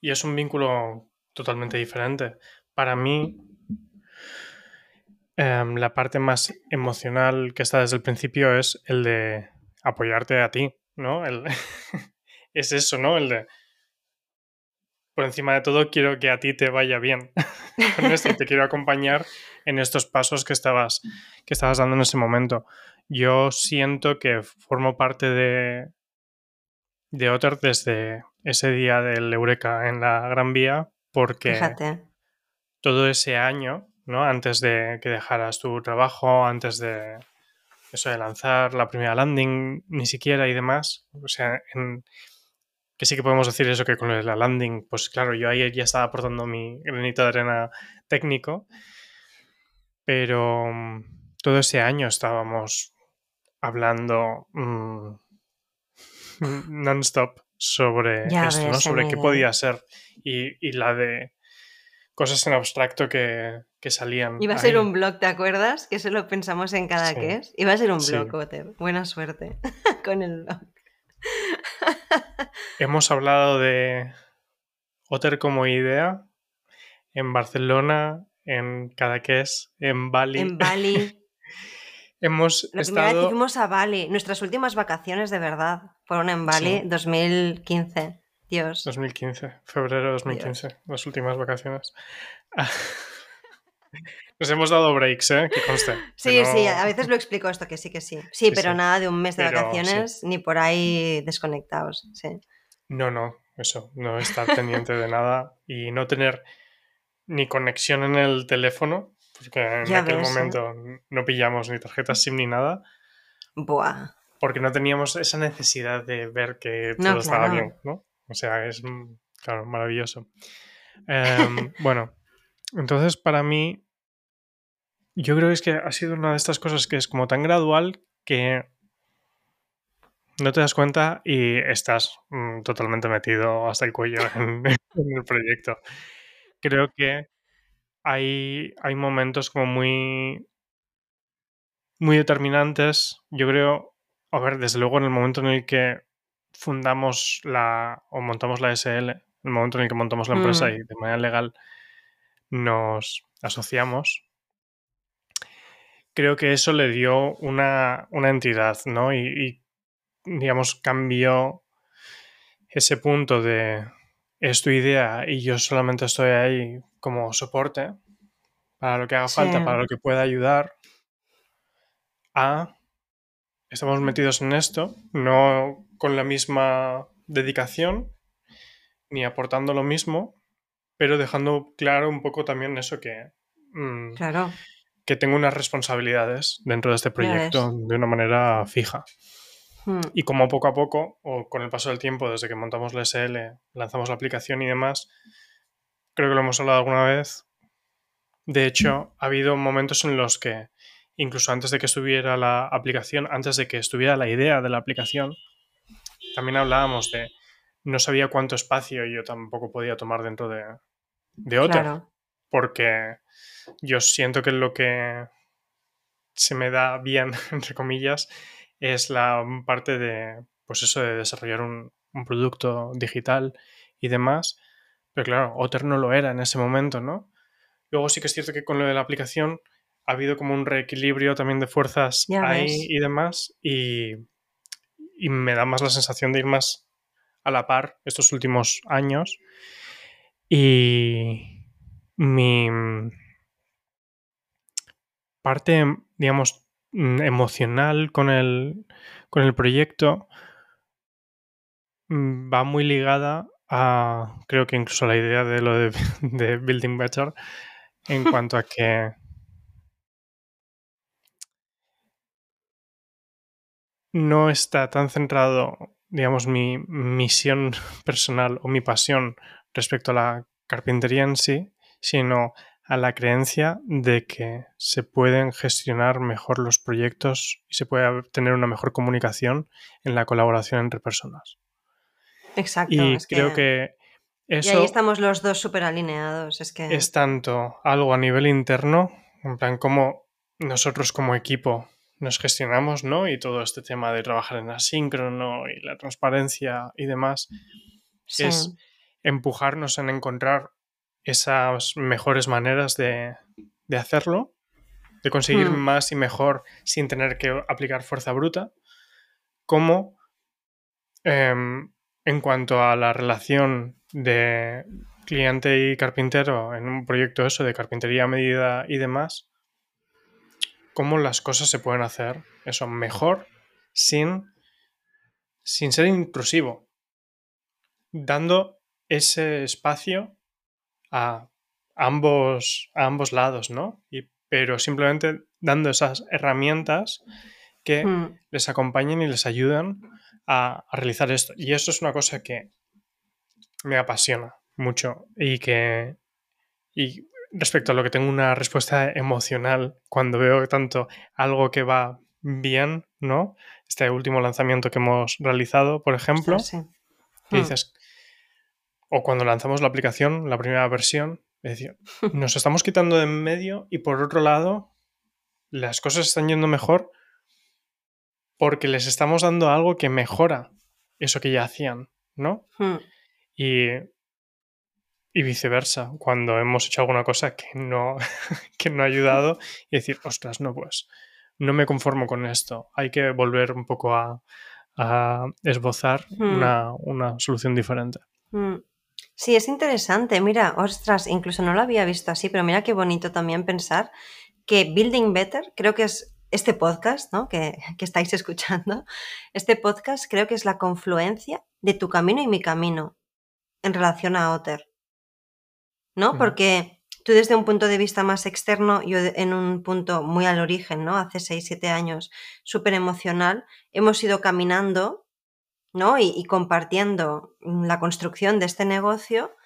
Y es un vínculo totalmente diferente. Para mí, em, la parte más emocional que está desde el principio es el de apoyarte a ti, ¿no? El- [LAUGHS] es eso, ¿no? El de. Por encima de todo, quiero que a ti te vaya bien [LAUGHS] te quiero acompañar en estos pasos que estabas, que estabas dando en ese momento. Yo siento que formo parte de, de Otter desde ese día del Eureka en la Gran Vía, porque Fíjate. todo ese año, ¿no? Antes de que dejaras tu trabajo, antes de eso de lanzar la primera landing, ni siquiera y demás. O sea, en- que sí que podemos decir eso que con la landing, pues claro, yo ahí ya estaba aportando mi granito de arena técnico, pero mm, todo ese año estábamos hablando mm, non-stop sobre Ya esto, ¿no? Sobre qué podía ser y, y la de cosas en abstracto que, que salían. Iba a ser un blog, ¿te acuerdas? Que eso lo pensamos en cada Sí. que es. Iba a ser un Sí. blog, Otter. Buena suerte [LAUGHS] con el blog. [LAUGHS] Hemos hablado de Otter como idea en Barcelona, en Cadaqués, en Bali. En Bali. [LAUGHS] Hemos primera vez que estado. fuimos a Bali. Nuestras últimas vacaciones de verdad fueron en Bali Sí. 2015. Dios. 2015, febrero de 2015, las últimas vacaciones. [LAUGHS] Nos hemos dado breaks, ¿eh? Que conste. que Sí, no- sí, a veces lo explico esto, que sí, que sí. Sí, Sí, pero sí. nada de un mes de Pero, vacaciones ni por ahí desconectados. Sí. No, no, eso, no estar pendiente de nada y no tener ni conexión en el teléfono, porque en Ya aquel ves, ¿eh? momento no pillamos ni tarjetas SIM ni nada, Buah. Porque no teníamos esa necesidad de ver que todo No, estaba claro. bien, ¿no? O sea, es, mm, claro, maravilloso. Em, [LAUGHS] bueno, entonces para mí, yo creo que es que ha sido una de estas cosas que es como tan gradual que no te das cuenta y estás mm, totalmente metido hasta el cuello [LAUGHS] en, en el proyecto. Creo que hay, hay momentos como muy, muy determinantes. Yo creo, a ver, desde luego en el momento en el que fundamos la o montamos la SL, el momento en el que montamos la empresa Mm. y de manera legal nos asociamos, creo que eso le dio una, una entidad, ¿no? Y, y, digamos, cambió ese punto de es tu idea y yo solamente estoy ahí como soporte para lo que haga falta, para lo que pueda ayudar, a estamos metidos en esto, no con la misma dedicación, ni aportando lo mismo, pero dejando claro un poco también eso que... Mm, claro. Que tengo unas responsabilidades dentro de este proyecto de una manera fija. Hmm. Y como poco a poco, o con el paso del tiempo, desde que montamos la SL, lanzamos la aplicación y demás, creo que lo hemos hablado alguna vez. De hecho, ha habido momentos en los que, incluso antes de que estuviera la aplicación, antes de que estuviera la idea de la aplicación, también hablábamos de no sabía cuánto espacio yo tampoco podía tomar dentro de, de Otter. Porque yo siento que lo que se me da bien, [LAUGHS] entre comillas, es la parte de, pues eso, de desarrollar un, producto digital y demás. Pero claro, Otter no lo era en ese momento, ¿no? Luego sí que es cierto que con lo de la aplicación ha habido como un reequilibrio también de fuerzas ahí y demás. Y, y, me da más la sensación de ir más a la par estos últimos años. Y mi parte, digamos, Mm, emocional con el, con el proyecto mm, va muy ligada a, creo que incluso la idea de lo de, [LAUGHS] de Building Better, en cuanto a que no está tan centrado, digamos, mi misión personal o mi pasión respecto a la carpintería en sí, sino a la creencia de que se pueden gestionar mejor los proyectos y se puede tener una mejor comunicación en la colaboración entre personas. Exacto. Y creo que, eso... Y ahí estamos los dos súper alineados. Es que... Es tanto algo a nivel interno, en plan como nosotros como equipo nos gestionamos, ¿no? Y todo este tema de trabajar en asíncrono y la transparencia y demás, es empujarnos en encontrar esas mejores maneras de, hacerlo, de conseguir hmm. más y mejor sin tener que aplicar fuerza bruta, como em, en cuanto a la relación de cliente y carpintero en un proyecto eso de carpintería a medida y demás, cómo las cosas se pueden hacer eso mejor sin, sin ser intrusivo, dando ese espacio a ambos, a ambos lados, ¿no? Y, pero simplemente dando esas herramientas que les acompañen y les ayudan a, realizar esto. Y eso es una cosa que me apasiona mucho y que y respecto a lo que tengo una respuesta emocional cuando veo tanto algo que va bien, ¿no? Este último lanzamiento que hemos realizado, por ejemplo, que hmm. dices, o cuando lanzamos la aplicación, la primera versión, es decir, [LAUGHS] nos estamos quitando de en medio y por otro lado, las cosas están yendo mejor porque les estamos dando algo que mejora eso que ya hacían, ¿no? Hmm. Y, y, viceversa, cuando hemos hecho alguna cosa que no, [LAUGHS] que no ha ayudado y decir, ostras, no, pues no me conformo con esto, hay que volver un poco a, esbozar hmm. una, una, solución diferente. Hmm. Sí, es interesante. Mira, ostras, incluso no lo había visto así, pero mira qué bonito también pensar que Building Better, creo que es este podcast, ¿no? Que, estáis escuchando, este podcast creo que es la confluencia de tu camino y mi camino en relación a Otter. ¿No? Porque tú desde un punto de vista más externo, yo en un punto muy al origen, ¿no? Hace 6, 7 años, súper emocional, hemos ido caminando y, compartiendo la construcción de este negocio,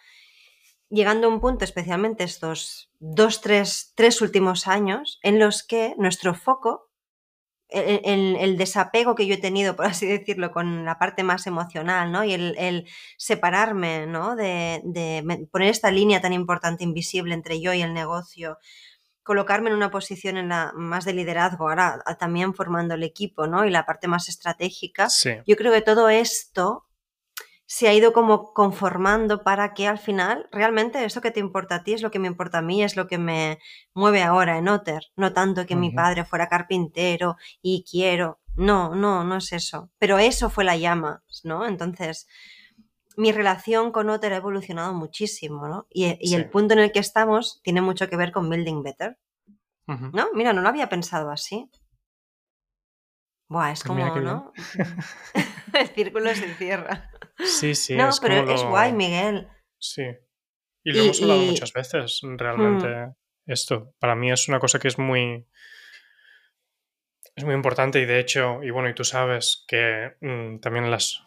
llegando a un punto, especialmente estos dos, tres, tres últimos años, en los que nuestro foco, el, desapego que yo he tenido, por así decirlo, con la parte más emocional, ¿no? Y el, separarme, ¿no? De, de, poner esta línea tan importante, invisible entre yo y el negocio, colocarme en una posición en la más de liderazgo, ahora también formando el equipo, ¿no? Y la parte más estratégica. Yo creo que todo esto se ha ido como conformando para que al final realmente eso que te importa a ti es lo que me importa a mí, es lo que me mueve ahora en Otter, no tanto que mi padre fuera carpintero y quiero, no, no, no es eso, pero eso fue la llama, ¿no? Entonces, mi relación con Otter ha evolucionado muchísimo, ¿no? Y, y el punto en el que estamos tiene mucho que ver con Building Better. ¿no? Mira, no lo había pensado así. Buah, es Pues como. ¿no? [LAUGHS] el círculo se cierra. Sí, sí, no, es pero como es lo- guay, Miguel. Sí. Y lo Y- hemos hablado y- Hmm. muchas veces, realmente, esto. Para mí es una cosa que es muy... Es muy importante y de hecho, y bueno, y tú sabes que mm, también las...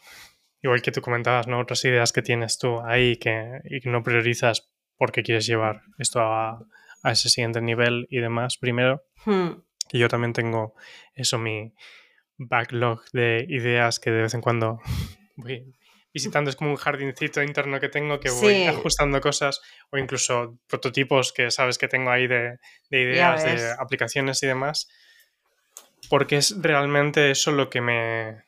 Igual que tú comentabas, ¿no? Otras ideas que tienes tú ahí que, y que no priorizas porque quieres llevar esto a, a ese siguiente nivel y demás. Primero, Hmm, que yo también tengo eso, mi backlog de ideas que de vez en cuando [LAUGHS] voy visitando. Es como un jardincito interno que tengo que voy Sí. ajustando cosas o incluso prototipos que sabes que tengo ahí de, de ideas, de aplicaciones y demás. Porque es realmente eso lo que me...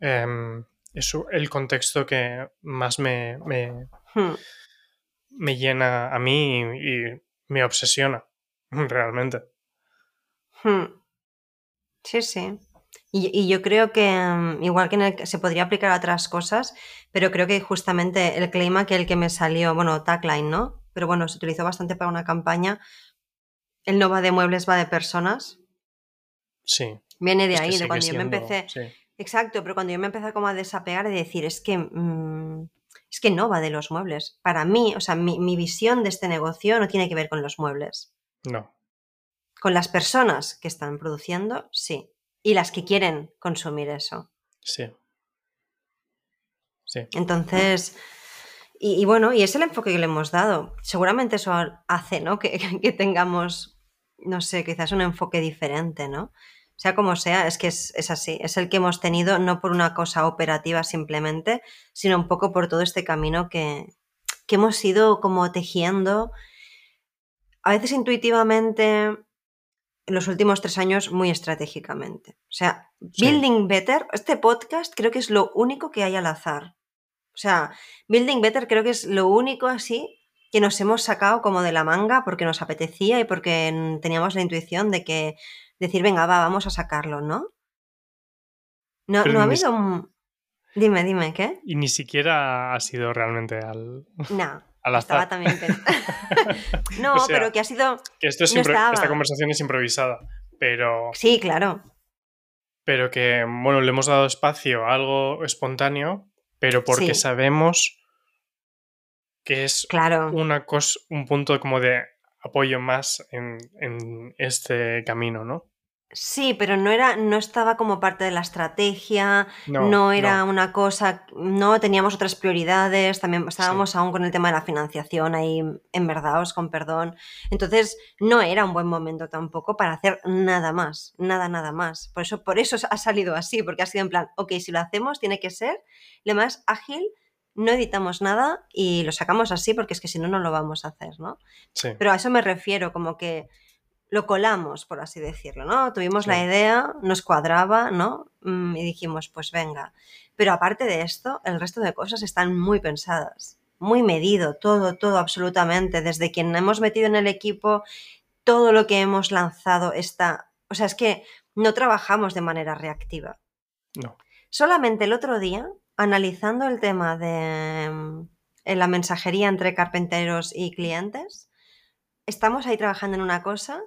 em, eso, el contexto que más me, me, hmm. me llena a mí y, y me obsesiona, [LAUGHS] realmente. Hmm. Sí, sí. Y, y yo creo que, mm, igual que en el se podría aplicar a otras cosas, pero creo que justamente el claim que el que me salió, bueno, tagline, ¿no? Pero bueno, se utilizó bastante para una campaña. El no va de muebles, va de personas. Sí. Viene de es ahí, de cuando yo me empecé. sí. Exacto, pero cuando yo me empecé como a desapegar y decir, es que, mm, es que no va de los muebles. Para mí, o sea, mi, mi visión de este negocio no tiene que ver con los muebles. No. Con las personas que están produciendo, sí. Y las que quieren consumir eso. Sí. Sí. Entonces, y, y bueno, y es el enfoque que le hemos dado. Seguramente eso hace, ¿no? Que, [LAUGHS] que tengamos, no sé, quizás un enfoque diferente, ¿no? Sea como sea, es que es, es así. Es el que hemos tenido, no por una cosa operativa simplemente, sino un poco por todo este camino que, que hemos ido como tejiendo, a veces intuitivamente, en los últimos tres años muy estratégicamente. O sea, Sí. Building Better, este podcast creo que es lo único que hay al azar. O sea, Building Better creo que es lo único así que nos hemos sacado como de la manga porque nos apetecía y porque teníamos la intuición de que decir, venga, va, vamos a sacarlo, ¿no? No, Pero no ha habido un... Dime, dime, ¿qué? Y ni siquiera ha sido realmente al, No, al estaba azar. [LAUGHS] no, O sea, pero que ha sido... Que esto es no impro- estaba. esta conversación es improvisada, pero, Sí, claro. pero que, bueno, le hemos dado espacio a algo espontáneo, pero porque Sí. sabemos que es Claro. una cosa, un punto como de apoyo más en, en este camino, ¿no? Sí, pero no era, no estaba como parte de la estrategia, No, no, era no. una cosa, no teníamos otras prioridades, también estábamos aún con el tema de la financiación ahí enverdados, con perdón. Entonces, no era un buen momento tampoco para hacer nada más, nada, nada más. Por eso, por eso ha salido así, porque ha sido en plan, ok, si lo hacemos, tiene que ser lo más ágil, no editamos nada y lo sacamos así, porque es que si no, no lo vamos a hacer, ¿no? Sí, Pero a eso me refiero, como que lo colamos, por así decirlo, ¿no? Tuvimos Sí. la idea, nos cuadraba, ¿no? Mm, Y dijimos, pues venga. Pero aparte de esto, el resto de cosas están muy pensadas, muy medido, todo, todo, absolutamente. Desde quien hemos metido en el equipo, todo lo que hemos lanzado está... O sea, es que no trabajamos de manera reactiva. no. Solamente el otro día, analizando el tema de mm, la mensajería entre carpinteros y clientes, estamos ahí trabajando en una cosa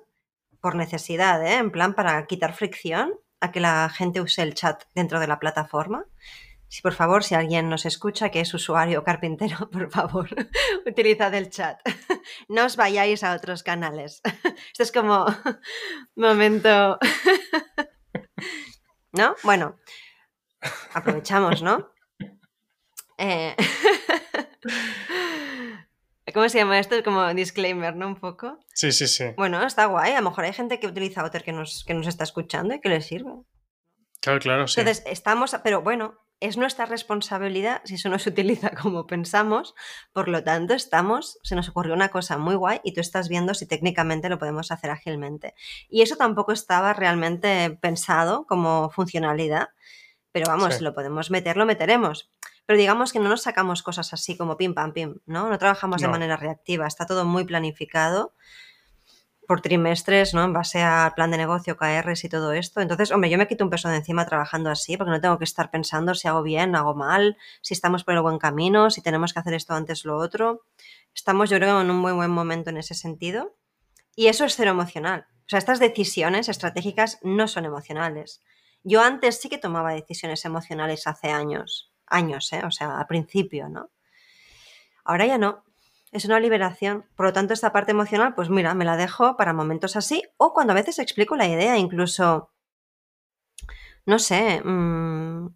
por necesidad, ¿eh? en plan para quitar fricción a que la gente use el chat dentro de la plataforma. Si por favor, si alguien nos escucha que es usuario [LAUGHS] carpintero, por favor, [LAUGHS] utilizad el chat. [LAUGHS] No os vayáis a otros canales. Esto es como momento. ¿No? Bueno, aprovechamos, ¿no? Eh, ¿Cómo se llama esto? Es como disclaimer, ¿no? Un poco. Sí, sí, sí. Bueno, está guay. A lo mejor hay gente que utiliza Otter que nos, que nos está escuchando y que le sirve. Claro, claro, sí. Entonces, estamos, pero bueno, es nuestra responsabilidad si eso no se utiliza [LAUGHS] como pensamos. Por lo tanto, estamos, se nos ocurrió una cosa muy guay y tú estás viendo si técnicamente lo podemos hacer ágilmente. Y eso tampoco estaba realmente pensado como funcionalidad, pero vamos, Sí. lo podemos meter, lo meteremos. Pero digamos que no nos sacamos cosas así como pim pam pim, ¿no? No trabajamos de manera reactiva, está todo muy planificado por trimestres, ¿no? En base al plan de negocio, KRs y todo esto. Entonces, hombre, yo me quito un peso de encima trabajando así, porque no tengo que estar pensando si hago bien, hago mal, si estamos por el buen camino, si tenemos que hacer esto antes lo otro. Estamos, yo creo, en un muy buen momento en ese sentido. Y eso es cero emocional. O sea, estas decisiones estratégicas no son emocionales. Yo antes sí que tomaba decisiones emocionales hace años, años, ¿eh? O sea, al principio, ¿no? Ahora ya no es una liberación. Por lo tanto, esta parte emocional, pues mira, me la dejo para momentos así o cuando a veces explico la idea, incluso, no sé, mm,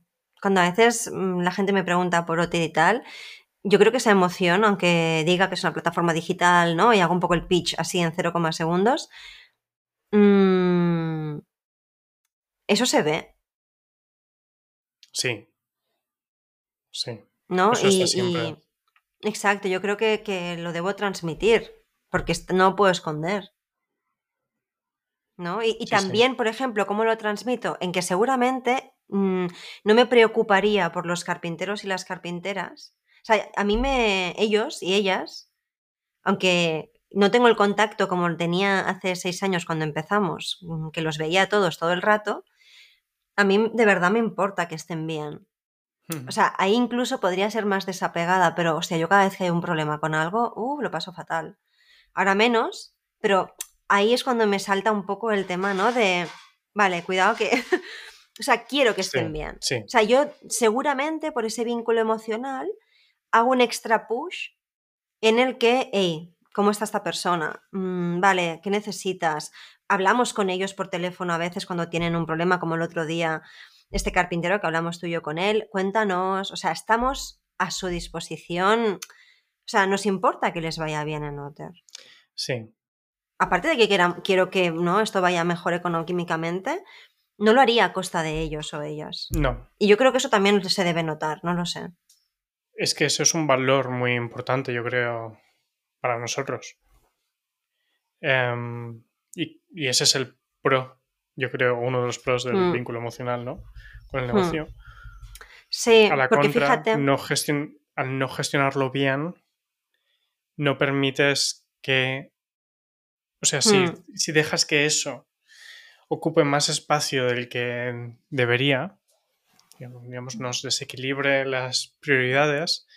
cuando a veces mm, la gente me pregunta por OT y tal, yo creo que esa emoción, aunque diga que es una plataforma digital, ¿no? Y hago un poco el pitch así en 0, segundos, mmm, eso se ve. Sí. Sí. ¿No? y, Exacto, yo creo que, lo debo transmitir, porque no puedo esconder. ¿No? Y, también, por ejemplo, ¿cómo lo transmito? En que seguramente mm, no me preocuparía por los carpinteros y las carpinteras. O sea, a mí me. ellos y ellas, aunque no tengo el contacto como tenía hace seis años cuando empezamos, mm, que los veía todos todo el rato, a mí de verdad me importa que estén bien. O sea, ahí incluso podría ser más desapegada, pero, o sea, yo cada vez que hay un problema con algo, uh, lo paso fatal. Ahora menos, pero ahí es cuando me salta un poco el tema, ¿no? De, vale, cuidado que, [LAUGHS] o sea, quiero que estén bien. O sea, yo seguramente por ese vínculo emocional hago un extra push en el que, hey, ¿cómo está esta persona? Mm, vale, ¿qué necesitas? Hablamos con ellos por teléfono a veces cuando tienen un problema, como el otro día este carpintero que hablamos tú y yo con él, cuéntanos, o sea, estamos a su disposición, o sea, nos importa que les vaya bien en Otter. Sí. Aparte de que quiero que ¿no? esto vaya mejor económicamente, no lo haría a costa de ellos o ellas. No. Y yo creo que eso también se debe notar, no lo sé. Es que eso es un valor muy importante, yo creo, para nosotros. Em, y, y, ese es el pro yo creo, uno de los pros del mm. vínculo emocional, ¿no? Con el hmm. negocio. Sí, a la porque fíjate... no al no gestionarlo bien, no permites que. O sea, si, hmm. si dejas que eso ocupe más espacio del que debería, digamos, nos desequilibre las prioridades,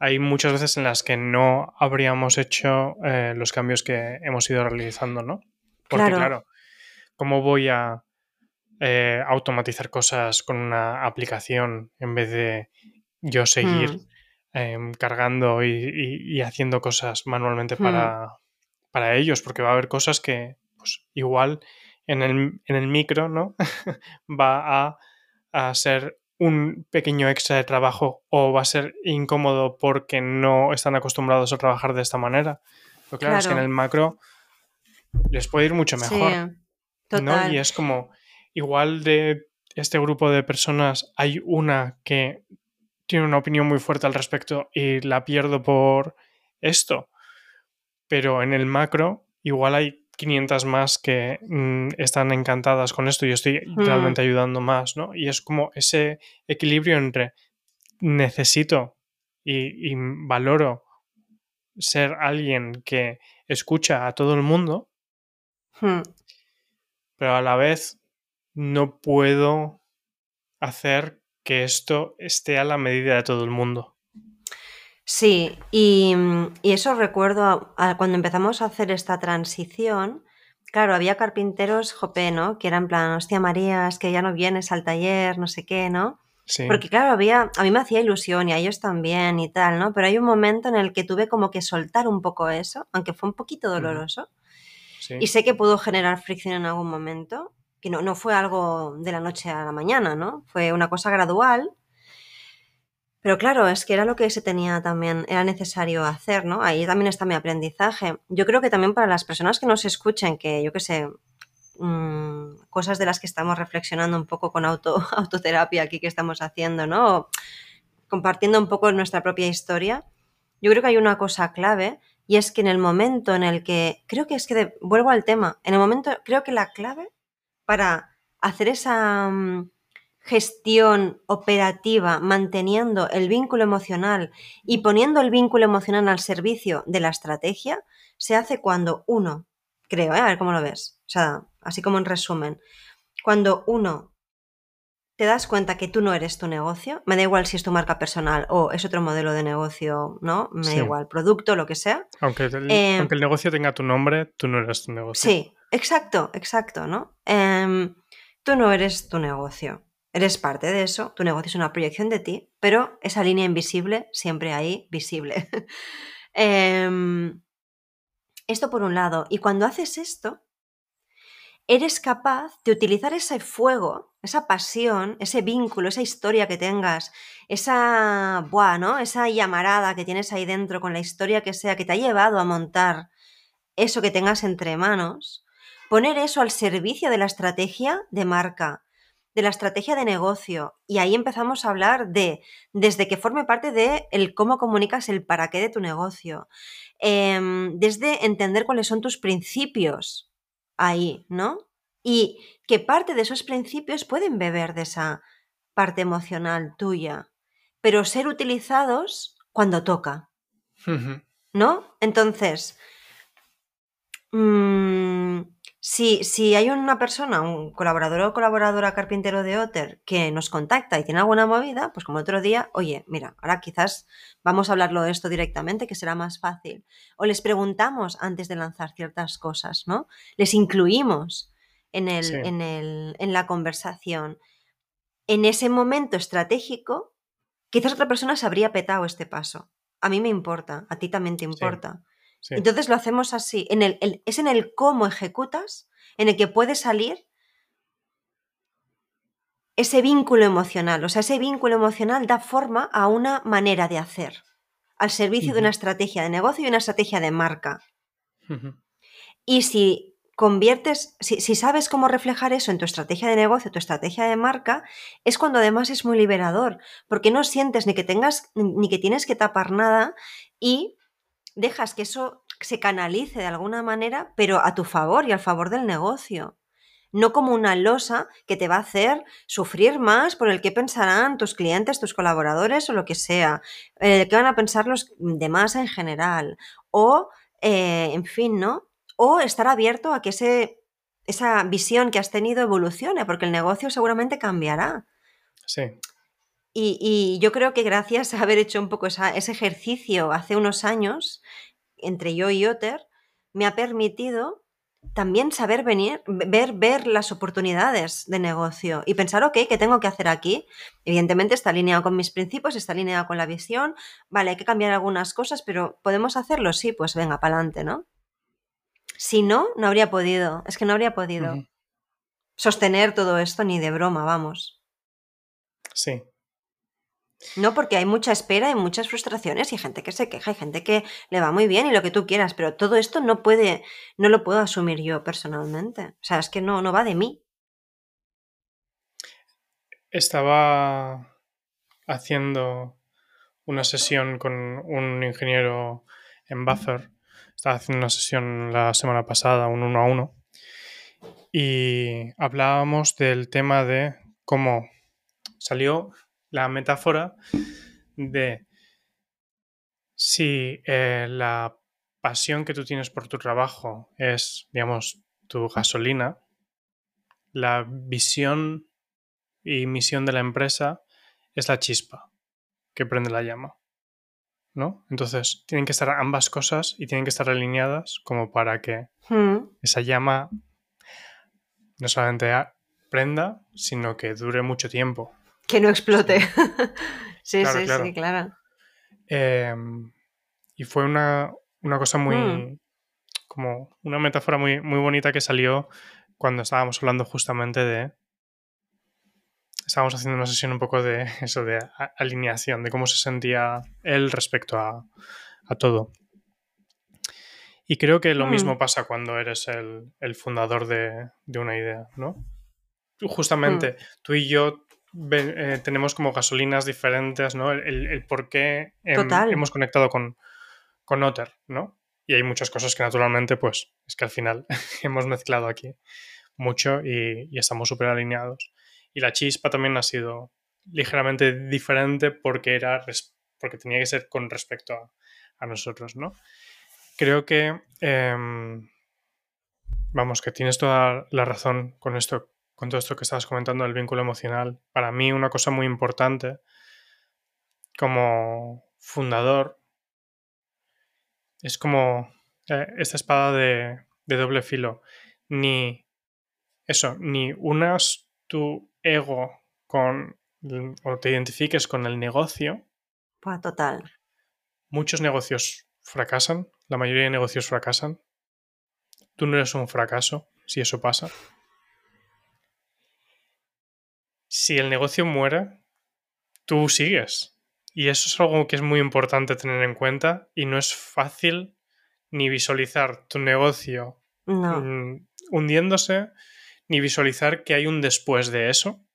hay muchas veces en las que no habríamos hecho eh, los cambios que hemos ido realizando, ¿no? Porque, claro ¿Cómo voy a eh, automatizar cosas con una aplicación en vez de yo seguir mm. em, cargando y, haciendo cosas manualmente mm. para, para, ellos? Porque va a haber cosas que, pues, igual en el, en el micro, ¿no? [LAUGHS] va a, a ser un pequeño extra de trabajo o va a ser incómodo porque no están acostumbrados a trabajar de esta manera. Pero claro, es que en el macro les puede ir mucho mejor. Y es como, igual de este grupo de personas hay una que tiene una opinión muy fuerte al respecto y la pierdo por esto. Pero en el macro, igual hay 500 más que mm, están encantadas con esto y estoy hmm. realmente ayudando más, ¿no? Y es como ese equilibrio entre necesito y, valoro ser alguien que escucha a todo el mundo, hmm pero a la vez no puedo hacer que esto esté a la medida de todo el mundo. Sí, y, eso recuerdo cuando empezamos a hacer esta transición. Claro, había carpinteros, jope, ¿no? Que eran en plan, hostia María, es que ya no vienes al taller, no sé qué, ¿no? Sí. Porque claro, había, a mí me hacía ilusión y a ellos también y tal, ¿no? Pero hay un momento en el que tuve como que soltar un poco eso, aunque fue un poquito doloroso. Y sé que pudo generar fricción en algún momento, que no, no fue algo de la noche a la mañana, ¿no? Fue una cosa gradual. Pero claro, es que era lo que se tenía también, era necesario hacer, ¿no? Ahí también está mi aprendizaje. Yo creo que también para las personas que nos escuchen, que yo qué sé, mm, cosas de las que estamos reflexionando un poco con auto, [LAUGHS] autoterapia aquí que estamos haciendo, ¿no? compartiendo un poco nuestra propia historia, yo creo que hay una cosa clave y es que en el momento en el que, creo que es que, vuelvo al tema, en el momento, creo que la clave para hacer esa mm, gestión operativa, manteniendo el vínculo emocional y poniendo el vínculo emocional al servicio de la estrategia, se hace cuando uno creo, ¿eh? a ver cómo lo ves. O sea, así como en resumen, cuando uno te das cuenta que tú no eres tu negocio, me da igual si es tu marca personal o es otro modelo de negocio, ¿no? Me da igual, producto, lo que sea. Aunque el, Eh, aunque el negocio tenga tu nombre, tú no eres tu negocio. Sí, exacto, exacto, ¿no? Em, tú no eres tu negocio, eres parte de eso, tu negocio es una proyección de ti, pero esa línea invisible siempre ahí visible. [LAUGHS] Em, esto por un lado, y cuando haces esto, eres capaz de utilizar ese fuego, esa pasión, ese vínculo, esa historia que tengas, esa, buah, ¿no? Esa llamarada que tienes ahí dentro con la historia que sea que te ha llevado a montar eso que tengas entre manos, poner eso al servicio de la estrategia de marca, de la estrategia de negocio. Y ahí empezamos a hablar de, desde que forme parte de el cómo comunicas el para qué de tu negocio, em, desde entender cuáles son tus principios ahí, ¿no? Y que parte de esos principios pueden beber de esa parte emocional tuya, pero ser utilizados cuando toca. ¿no? Entonces, mm, si, si hay una persona, un colaborador o colaboradora carpintero de Otter que nos contacta y tiene alguna movida, pues como otro día, oye, mira, ahora quizás vamos a hablarlo de esto directamente, que será más fácil. O les preguntamos antes de lanzar ciertas cosas, ¿no? Les incluimos en, el, Sí. en, el, en la conversación. En ese momento estratégico, quizás otra persona se habría petado este paso. A mí me importa, a ti también te importa. Sí. Entonces lo hacemos así. En el, el- es en el cómo ejecutas, en el que puede salir ese vínculo emocional. O sea, ese vínculo emocional da forma a una manera de hacer, al servicio de una estrategia de negocio y una estrategia de marca. Y si conviertes, si, si sabes cómo reflejar eso en tu estrategia de negocio, tu estrategia de marca, es cuando además es muy liberador, porque no sientes ni que tengas, ni que tienes que tapar nada y dejas que eso se canalice de alguna manera, pero a tu favor y al favor del negocio. No como una losa que te va a hacer sufrir más por el que pensarán tus clientes, tus colaboradores o lo que sea, eh, qué van a pensar los demás en general, o, eh, en fin, ¿no? O estar abierto a que ese, esa visión que has tenido evolucione, porque el negocio seguramente cambiará. Sí. Y, y yo creo que gracias a haber hecho un poco esa- ese ejercicio hace unos años, entre yo y Otter, me ha permitido también saber venir, ver, ver las oportunidades de negocio y pensar, ok, ¿qué tengo que hacer aquí? Evidentemente está alineado con mis principios, está alineado con la visión, vale, hay que cambiar algunas cosas, pero ¿podemos hacerlo? Sí, pues venga, para adelante, ¿no? Si no, no habría podido, es que no habría podido sostener todo esto ni de broma, vamos. Sí. No, porque hay mucha espera, hay muchas frustraciones y gente que se queja, hay gente que le va muy bien y lo que tú quieras, pero todo esto no puede, no lo puedo asumir yo personalmente. O sea, es que no, no va de mí. Estaba haciendo una sesión con un ingeniero en Buffer. Estaba haciendo una sesión la semana pasada, un uno a uno. Y hablábamos del tema de cómo salió la metáfora de si eh, la pasión que tú tienes por tu trabajo es, digamos, tu gasolina, la visión y misión de la empresa es la chispa que prende la llama. ¿No? Entonces, tienen que estar ambas cosas y tienen que estar alineadas como para que Hmm, esa llama no solamente prenda, sino que dure mucho tiempo. Que no explote. sí, Claro, [LAUGHS] sí, claro. sí, claro. Eh, y fue una, una cosa muy. Mm. como una metáfora muy, muy bonita que salió cuando estábamos hablando justamente de. Estábamos haciendo una sesión un poco de [LAUGHS] eso, de alineación, de cómo se sentía él respecto a, a todo. Y creo que lo Mm. mismo pasa cuando eres el, el fundador de, de una idea, ¿no? Justamente, tú y yo eh, tenemos como gasolinas diferentes, ¿no? El, el- el por qué em, hemos conectado con, con Otter, ¿no? Y hay muchas cosas que naturalmente, pues, es que al final [LAUGHS] hemos mezclado aquí mucho y, y estamos súper alineados. Y la chispa también ha sido ligeramente diferente porque era porque tenía que ser con respecto a, a nosotros, ¿no? Creo que em, vamos, que tienes toda la razón con esto, con todo esto que estabas comentando del vínculo emocional. Para mí una cosa muy importante como fundador es como eh, esta espada de, de doble filo. Ni eso, ni unas tu ego con o te identifiques con el negocio. Pues total. Muchos negocios fracasan, la mayoría de negocios fracasan. Tú no eres un fracaso si eso pasa. Si el negocio muere, tú sigues. Y eso es algo que es muy importante tener en cuenta y no es fácil ni visualizar tu negocio mm, hundiéndose, ni visualizar que hay un después de eso.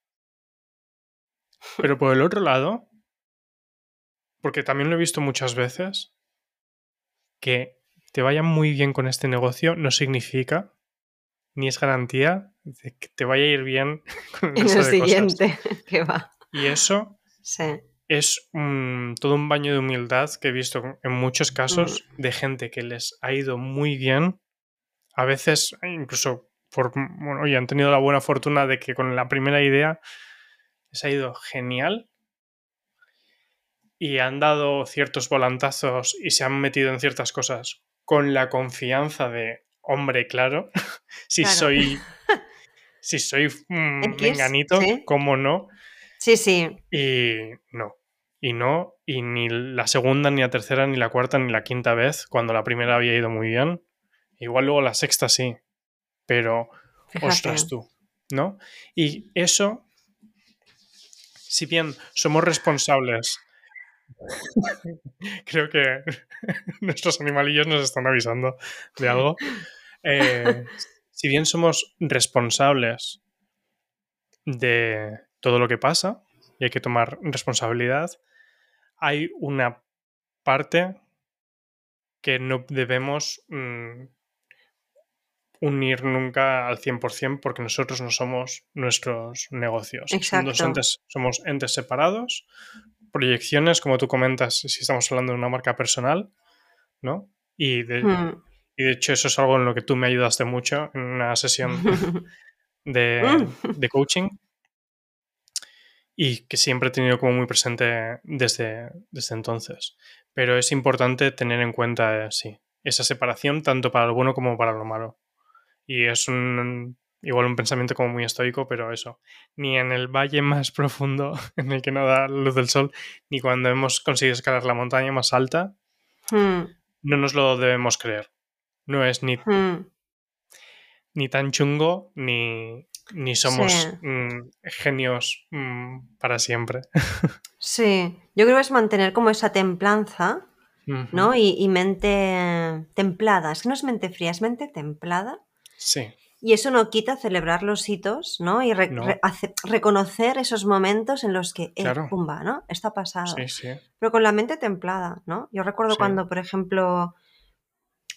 Pero por el otro lado, porque también lo he visto muchas veces, que te vaya muy bien con este negocio no significa ni es garantía de que te vaya a ir bien [LAUGHS] con el, en siguiente [LAUGHS] que va. Y eso es todo un baño de humildad que he visto en muchos casos mm. de gente que les ha ido muy bien. A veces, incluso por, bueno, y han tenido la buena fortuna de que con la primera idea les ha ido genial y han dado ciertos volantazos y se han metido en ciertas cosas con la confianza de hombre, claro, [LAUGHS] si soy [LAUGHS] si soy mm, menganito, ¿cómo no? Sí, sí. Y no. Y no, y ni la segunda, ni la tercera, ni la cuarta, ni la quinta vez, cuando la primera había ido muy bien. Igual luego la sexta sí. Pero, ostras tú, ¿no? Y eso si bien somos responsables, [LAUGHS] creo que [LAUGHS] nuestros animalillos nos están avisando de algo. Eh, si bien somos responsables de todo lo que pasa y hay que tomar responsabilidad, hay una parte que no debemos mm, unir nunca al 100% porque nosotros no somos nuestros negocios. somos entes separados, proyecciones, como tú comentas, si estamos hablando de una marca personal, ¿no? Y de, hmm. y de hecho eso es algo en lo que tú me ayudaste mucho en una sesión [LAUGHS] de, hmm. de coaching y que siempre he tenido como muy presente desde, desde entonces. Pero es importante tener en cuenta, sí, esa separación tanto para lo bueno como para lo malo. Y es un, igual un pensamiento como muy estoico, pero eso, ni en el valle más [LAUGHS] profundo en el que no da luz del sol, ni cuando hemos conseguido escalar la montaña más alta, hmm. no nos lo debemos creer. No es ni, hmm. ni tan chungo, ni, ni somos mm, genios mm, para siempre. [LAUGHS] sí, yo creo que es mantener como esa templanza, ¿no? Y, y, mente templada. Es que no es mente fría, es mente templada Sí. Y eso no quita celebrar los hitos, ¿no? Y reconocer esos momentos en los que, eh, pumba, ¿no? Está pasado. Sí, sí. Pero con la mente templada, ¿no? Yo recuerdo cuando, por ejemplo,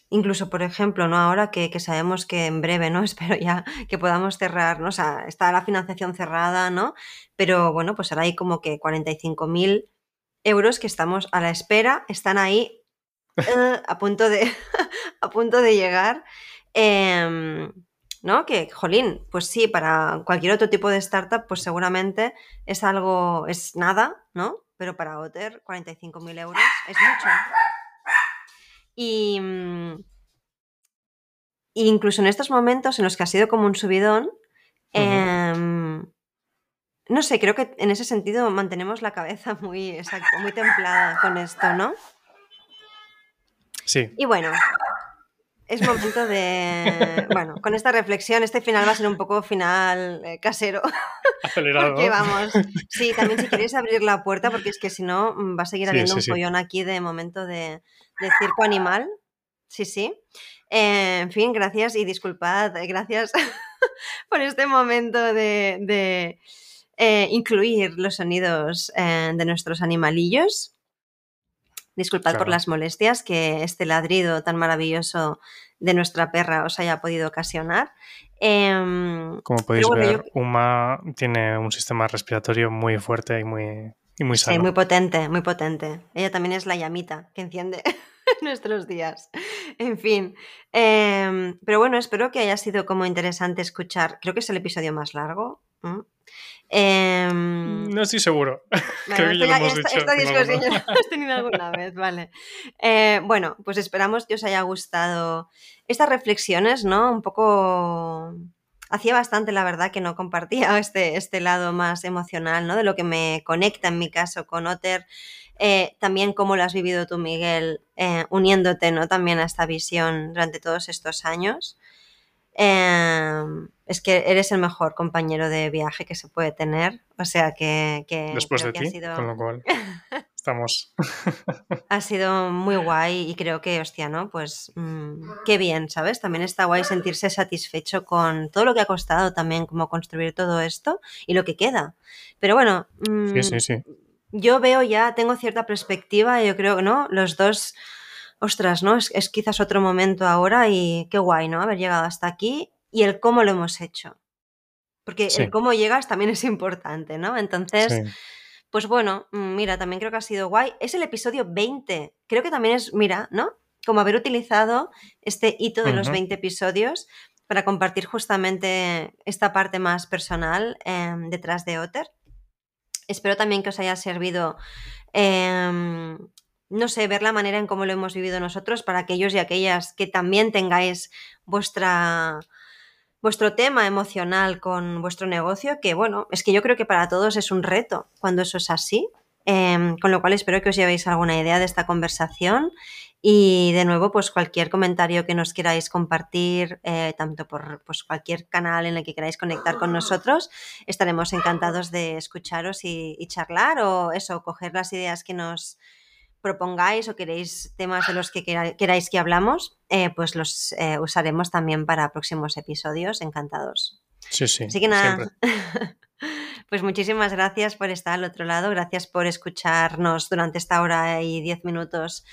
incluso, por ejemplo, ¿no? Ahora que, sabemos que en breve, ¿no? [LAUGHS] Espero ya que podamos cerrar, ¿no? O sea, está la financiación cerrada, ¿no? Pero bueno, pues ahora hay como que 45.000 euros que estamos a la espera, están ahí [LAUGHS] eh, a, punto de, [LAUGHS] a punto de llegar. Em, ¿No? Que, jolín, pues sí, para cualquier otro tipo de startup, pues seguramente es algo, es nada, ¿no? Pero para Otter, 45.000 euros es mucho. Y mm, incluso en estos momentos en los que ha sido como un subidón, em, no sé, creo que en ese sentido mantenemos la cabeza [LAUGHS] muy, exacto, muy templada con esto, ¿no? Sí. Y bueno, es momento de. Bueno, con esta reflexión, este final va a ser un poco final eh, casero. [LAUGHS] Acelerado. porque vamos. Sí, también si queréis abrir la puerta, porque es que si no, mm, va a seguir habiendo un pollón aquí de momento de, circo animal. Sí, sí. Eh, en fin, gracias y disculpad, eh, gracias [LAUGHS] por este momento de, incluir los sonidos de nuestros animalillos. Disculpad por las molestias que este ladrido tan maravilloso de nuestra perra os haya podido ocasionar. Em, Como podéis ver, Uma tiene un sistema respiratorio muy fuerte y muy, y muy sano. Sí, muy potente, muy potente. Ella también es la llamita que enciende [LAUGHS] nuestros días. En fin. Em, pero bueno, espero que haya sido como interesante escuchar. Creo que es el episodio más largo. Em, no estoy seguro. [LAUGHS] Creo que ya lo hemos dicho. Esta discusión ya la hemos tenido alguna vez, vale. Eh, bueno, pues esperamos que os haya gustado estas reflexiones, ¿no? Un poco hacía bastante, la verdad, que no compartía [LAUGHS] este, este lado más emocional, ¿no? De lo que me conecta en mi caso con Otter. Eh, también cómo lo has vivido tú, Miguel, eh, uniéndote, ¿no? También a esta visión durante todos estos años. Em, es que eres el mejor compañero de viaje que se puede tener. O sea que. Después de ti, con lo cual. [LAUGHS] Estamos. ha sido muy guay y creo que, hostia, ¿no? Pues mm, qué bien, ¿sabes? También está guay sentirse satisfecho con todo lo que ha costado también, como construir todo esto y lo que queda. Pero bueno. sí, sí, sí. Mm, yo veo ya, tengo cierta perspectiva, yo creo, ¿no? Los dos ostras, ¿no? Es, quizás otro momento ahora y qué guay, ¿no? Haber llegado hasta aquí y el cómo lo hemos hecho. Porque el cómo llegas también es importante, ¿no? Entonces, pues bueno, mm, mira, también creo que ha sido guay. Es el episodio 20. Creo que también es, mira, ¿no? Como haber utilizado este hito de los 20 episodios para compartir justamente esta parte más personal em, detrás de Otter. Espero también que os haya servido em, no sé, ver la manera en cómo lo hemos vivido nosotros para aquellos y aquellas que también tengáis vuestra vuestro tema emocional con vuestro negocio, que bueno, es que yo creo que para todos es un reto cuando eso es así. Em, con lo cual espero que os llevéis alguna idea de esta conversación y de nuevo, pues cualquier comentario que nos queráis compartir, eh, tanto por pues, cualquier canal en el que queráis conectar con nosotros, estaremos encantados de escucharos y, y charlar o eso, coger las ideas que nos, propongáis o queréis temas de los que queráis que hablamos, eh, pues los eh, usaremos también para próximos episodios. Encantados. Sí, sí. Así que nada. [LAUGHS] pues muchísimas gracias por estar al otro lado. Gracias por escucharnos durante esta hora y diez minutos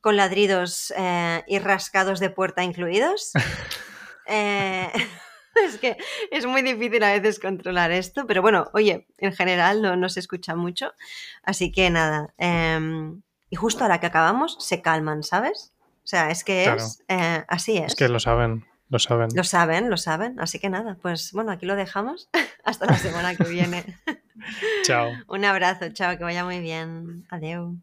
con ladridos eh, y rascados de puerta incluidos. [LAUGHS] [LAUGHS] es que es muy difícil a veces controlar esto, pero bueno, oye, en general no, no se escucha mucho. Así que nada, em, y justo ahora que acabamos se calman, ¿sabes? O sea, es que es eh, así es. Es que lo saben, lo saben. Lo saben, lo saben. Así que nada, pues bueno, aquí lo dejamos. [LAUGHS] Hasta la semana que viene. chao. [LAUGHS] Un abrazo, chao, que vaya muy bien. Adiós.